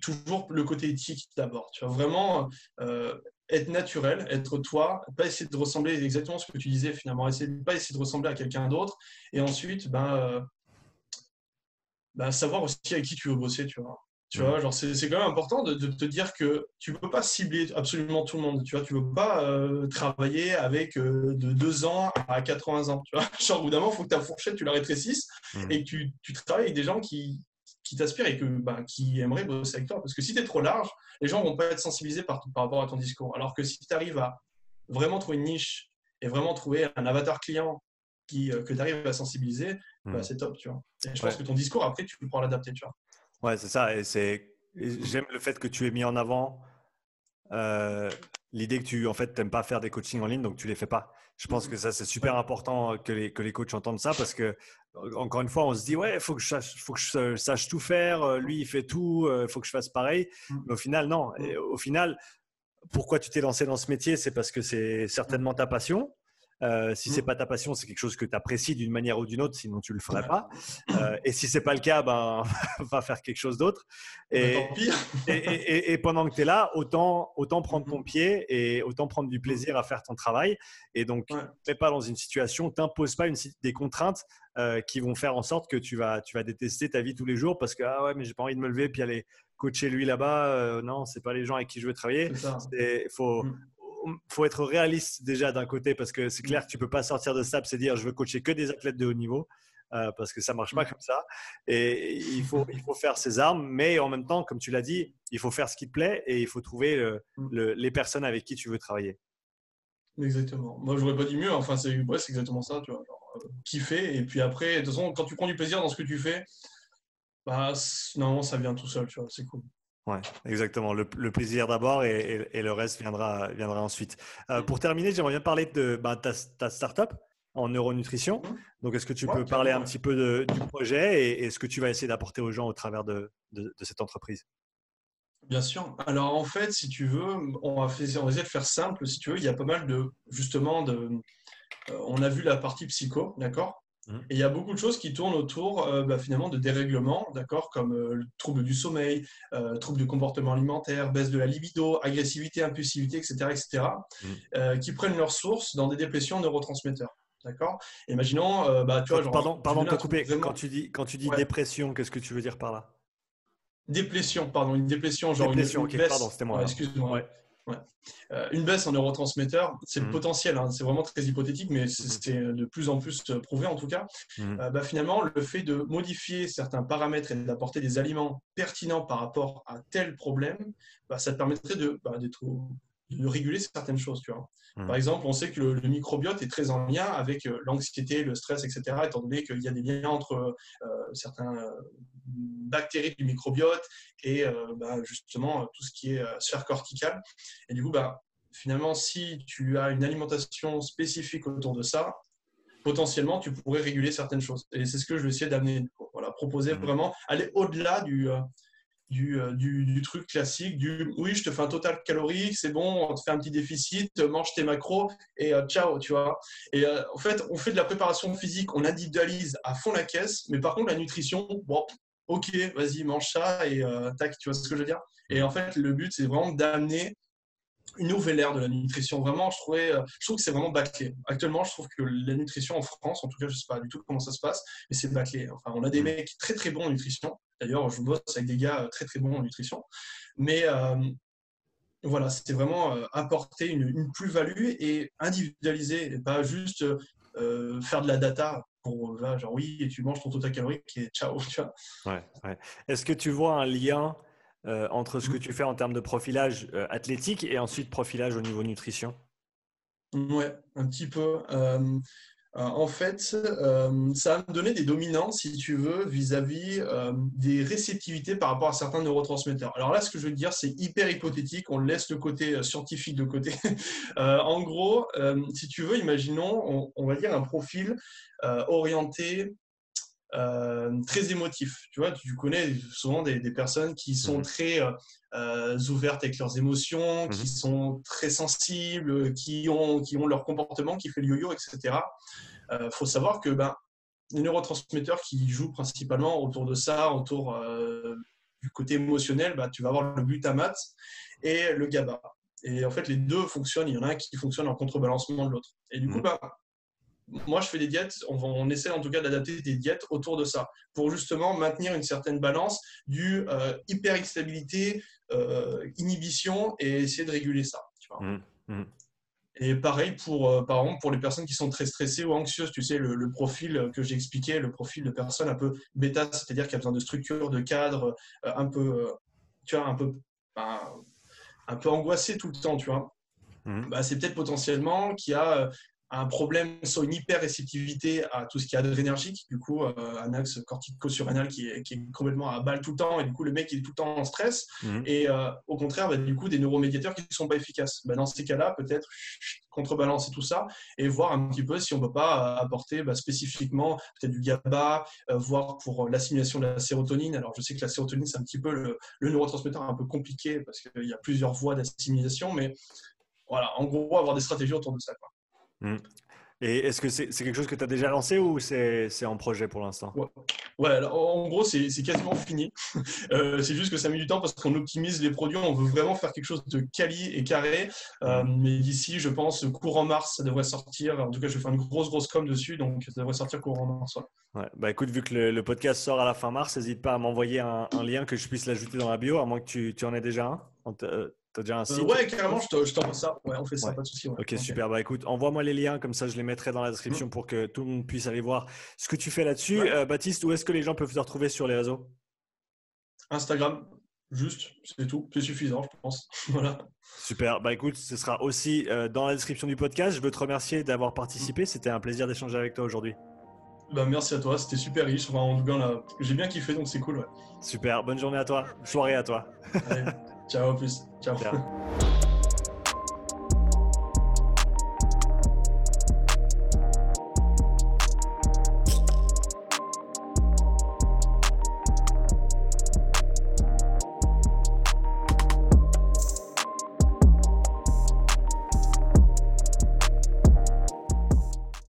toujours le côté éthique d'abord. Tu vois, vraiment euh, être naturel, être toi, pas essayer de ressembler exactement ce que tu disais finalement, essayer, pas essayer de ressembler à quelqu'un d'autre, et ensuite, ben, euh, ben, savoir aussi avec qui tu veux bosser, tu vois. Tu vois, genre c'est, quand même important de, te dire que tu ne peux pas cibler absolument tout le monde. Tu vois, tu ne peux pas euh, travailler avec euh, de 2 ans à 80 ans. Tu vois, genre au bout d'un moment, il faut que ta fourchette, tu la rétrécisses mmh. et que tu, tu, travailles avec des gens qui, qui t'aspirent et que, ben, qui aimeraient bosser avec toi. Parce que si tu es trop large, les gens ne vont pas être sensibilisés par, par rapport à ton discours. Alors que si tu arrives à vraiment trouver une niche et vraiment trouver un avatar client qui, euh, que tu arrives à sensibiliser, mmh. ben, c'est top. Tu vois. Et je pense que ton discours, après, tu peux pouvoir l'adapter. Tu vois. Ouais, c'est ça. Et c'est, j'aime le fait que tu aies mis en avant euh, l'idée que tu en fait t'aimes pas faire des coachings en ligne, donc tu les fais pas. Je pense que ça c'est super important que les que les coachs entendent ça parce que encore une fois on se dit ouais faut que je sache, faut que je sache tout faire. Lui il fait tout, il faut que je fasse pareil. Mm. Mais au final non. Et au final pourquoi tu t'es lancé dans ce métier C'est parce que c'est certainement ta passion. Euh, si c'est mm. pas ta passion, c'est quelque chose que tu apprécies d'une manière ou d'une autre, sinon tu le ferais pas. Euh, et si c'est pas le cas, ben va faire quelque chose d'autre. Et, et, et, pendant que tu es là, autant autant prendre ton mm-hmm. pied et autant prendre du plaisir à faire ton travail. Et donc, ouais. pas dans une situation, t'imposes pas une, des contraintes euh, qui vont faire en sorte que tu vas tu vas détester ta vie tous les jours parce que ah ouais, mais j'ai pas envie de me lever puis aller coacher lui là-bas. Euh, non, c'est pas les gens avec qui je veux travailler. Il faut faut être réaliste déjà d'un côté parce que c'est clair que tu peux pas sortir de ça et dire je veux coacher que des athlètes de haut niveau euh, parce que ça marche pas comme ça. Et il faut, il faut faire ses armes, mais en même temps, comme tu l'as dit, il faut faire ce qui te plaît et il faut trouver mm. les personnes avec qui tu veux travailler. Exactement. Moi, je n'aurais pas dit mieux. Enfin, c'est exactement ça. Tu vois, euh, kiffer. Et puis après, de toute façon, quand tu prends du plaisir dans ce que tu fais, bah, normalement, ça vient tout seul. C'est cool. Oui, exactement. Le, plaisir d'abord et, le reste viendra, viendra ensuite. Euh, pour terminer, j'aimerais bien parler de bah, ta, ta startup en neuronutrition. Mhm. Donc, est-ce que tu peux parler un petit peu du projet et, ce que tu vas essayer d'apporter aux gens au travers de, cette entreprise? Bien sûr. Alors, en fait, si tu veux, on va, on essayer de faire simple. Si tu veux, il y a pas mal de, justement, de, euh, on a vu la partie psycho, d'accord? Et il y a beaucoup de choses qui tournent autour euh, bah, finalement de dérèglements, d'accord, comme euh, le trouble du sommeil, euh, trouble du comportement alimentaire, baisse de la libido, agressivité, impulsivité, etc., etc., mmh. qui prennent leur source dans des dépressions neurotransmetteurs. D'accord? Imaginons, bah, tu vois, genre, Pardon, pardon de te couper. Quand tu dis, quand tu dis dépression, qu'est-ce que tu veux dire par là? Déplétion, pardon, une déplétion, genre déplétion, une, pardon, c'était moi. Excuse-moi. Euh, une baisse en neurotransmetteurs, c'est le mhm. potentiel, hein. c'est vraiment très hypothétique, mais c'est mhm. de plus en plus euh, prouvé en tout cas. Mhm. Euh, bah, finalement, le fait de modifier certains paramètres et d'apporter des aliments pertinents par rapport à tel problème, bah, ça te permettrait de, bah, de réguler certaines choses. Tu vois. Mmh. Par exemple, on sait que le, microbiote est très en lien avec euh, l'anxiété, le stress, etc., étant donné qu'il y a des liens entre euh, certaines euh, bactéries du microbiote et bah, justement tout ce qui est sphère corticale. Et du coup, bah, finalement, si tu as une alimentation spécifique autour de ça, potentiellement, tu pourrais réguler certaines choses. Et c'est ce que je vais essayer d'amener. Voilà, proposer mmh. vraiment, aller au-delà du, euh, du, du, truc classique, du oui, je te fais un total calorique, c'est bon, on te fait un petit déficit, mange tes macros et euh, ciao, tu vois. Et euh, en fait, on fait de la préparation physique, on individualise à fond la caisse, mais par contre, la nutrition, bon, ok, vas-y, mange ça et tac, tu vois ce que je veux dire. Et en fait, le but, c'est vraiment d'amener une nouvelle ère de la nutrition. Vraiment, je, trouvais, je trouve que c'est vraiment bâclé. Actuellement, je trouve que la nutrition en France, en tout cas, je ne sais pas du tout comment ça se passe, mais c'est bâclé. Enfin, on a des mecs très très bons en nutrition, D'ailleurs, je bosse avec des gars très très bons en nutrition. Mais euh, voilà, c'était vraiment euh, apporter une, plus-value et individualiser, et pas juste euh, faire de la data pour genre oui, et tu manges ton total calorique et ciao. Tu vois. Ouais, ouais. Est-ce que tu vois un lien entre ce que tu fais en termes de profilage athlétique et ensuite profilage au niveau nutrition? Ouais, un petit peu. Euh, en fait, euh, ça va me donner des dominants, si tu veux, vis-à-vis euh, des réceptivités par rapport à certains neurotransmetteurs. Alors là, ce que je veux dire, c'est hyper hypothétique, on laisse le côté scientifique de côté. en gros, si tu veux, imaginons, on, va dire un profil orienté très émotif. Tu vois, tu connais souvent des, personnes qui sont mmh très ouvertes avec leurs émotions, qui mmh sont très sensibles, qui ont, qui ont leur comportement qui fait le yo-yo, etc. Il faut savoir que ben, les neurotransmetteurs qui jouent principalement autour de ça, autour du côté émotionnel, ben, tu vas avoir le glutamate et le GABA. Et en fait, les deux fonctionnent. Il y en a un qui fonctionne en contrebalancement de l'autre. Et du coup, mmh. Ben, moi, je fais des diètes, on, essaie en tout cas d'adapter des diètes autour de ça, pour justement maintenir une certaine balance du euh, hyper instabilité, euh, inhibition, et essayer de réguler ça. Mmh, mmh. Et pareil pour, euh, par exemple, pour les personnes qui sont très stressées ou anxieuses, tu sais, le, profil que j'ai expliqué, le profil de personne un peu bêta, c'est-à-dire qui a besoin de structure, de cadre, un peu, tu vois, un peu, un peu angoissé tout le temps, tu vois. Mmh. Bah, c'est peut-être potentiellement qui a un problème, soit une hyper-réceptivité à tout ce qui est adrénergique, du coup, euh, un axe cortico-surrénal qui est, qui est complètement à balle tout le temps, et du coup, le mec il est tout le temps en stress, Mhm. et euh, au contraire, bah, du coup, des neuromédiateurs qui ne sont pas efficaces. Bah, dans ces cas-là, peut-être contrebalancer tout ça et voir un petit peu si on ne peut pas euh, apporter bah, spécifiquement peut-être du GABA, euh, voir pour l'assimilation de la sérotonine. Alors, je sais que la sérotonine, c'est un petit peu le, le neurotransmetteur un peu compliqué parce qu'il y a plusieurs voies d'assimilation, mais voilà, en gros, avoir des stratégies autour de ça. Quoi. Et est-ce que c'est quelque chose que tu as déjà lancé ou c'est en projet pour l'instant? Ouais, alors, en gros, c'est c'est quasiment fini. Euh, c'est juste que ça met du temps parce qu'on optimise les produits. On veut vraiment faire quelque chose de quali et carré. Euh, mais d'ici, je pense, courant mars, ça devrait sortir. En tout cas, je vais faire une grosse, grosse com dessus. Donc, ça devrait sortir courant mars. ouais. Ouais. Bah écoute, vu que le, le podcast sort à la fin mars, n'hésite pas à m'envoyer un, un lien que je puisse l'ajouter dans la bio, à moins que tu, tu en aies déjà un. Euh, T'as déjà un Euh, site ouais, carrément, je te- je t'envoie ça. Ouais, on fait ça, Ouais. pas de souci. ouais. Ok, super. Bah écoute, envoie-moi les liens, comme ça je les mettrai dans la description pour que tout le monde puisse aller voir ce que tu fais là-dessus. Euh, Baptiste, où est-ce que les gens peuvent te retrouver sur les réseaux? Instagram, juste, c'est tout. C'est suffisant, je pense. voilà. Super. Bah écoute, ce sera aussi euh, dans la description du podcast. Je veux te remercier d'avoir participé. C'était un plaisir d'échanger avec toi aujourd'hui. Bah, merci à toi, c'était super riche. Enfin, en tout cas, j'ai bien kiffé, donc c'est cool. Ouais. Super. Bonne journée à toi. Soirée à toi. Allez, ciao, à plus. ciao. Ciao.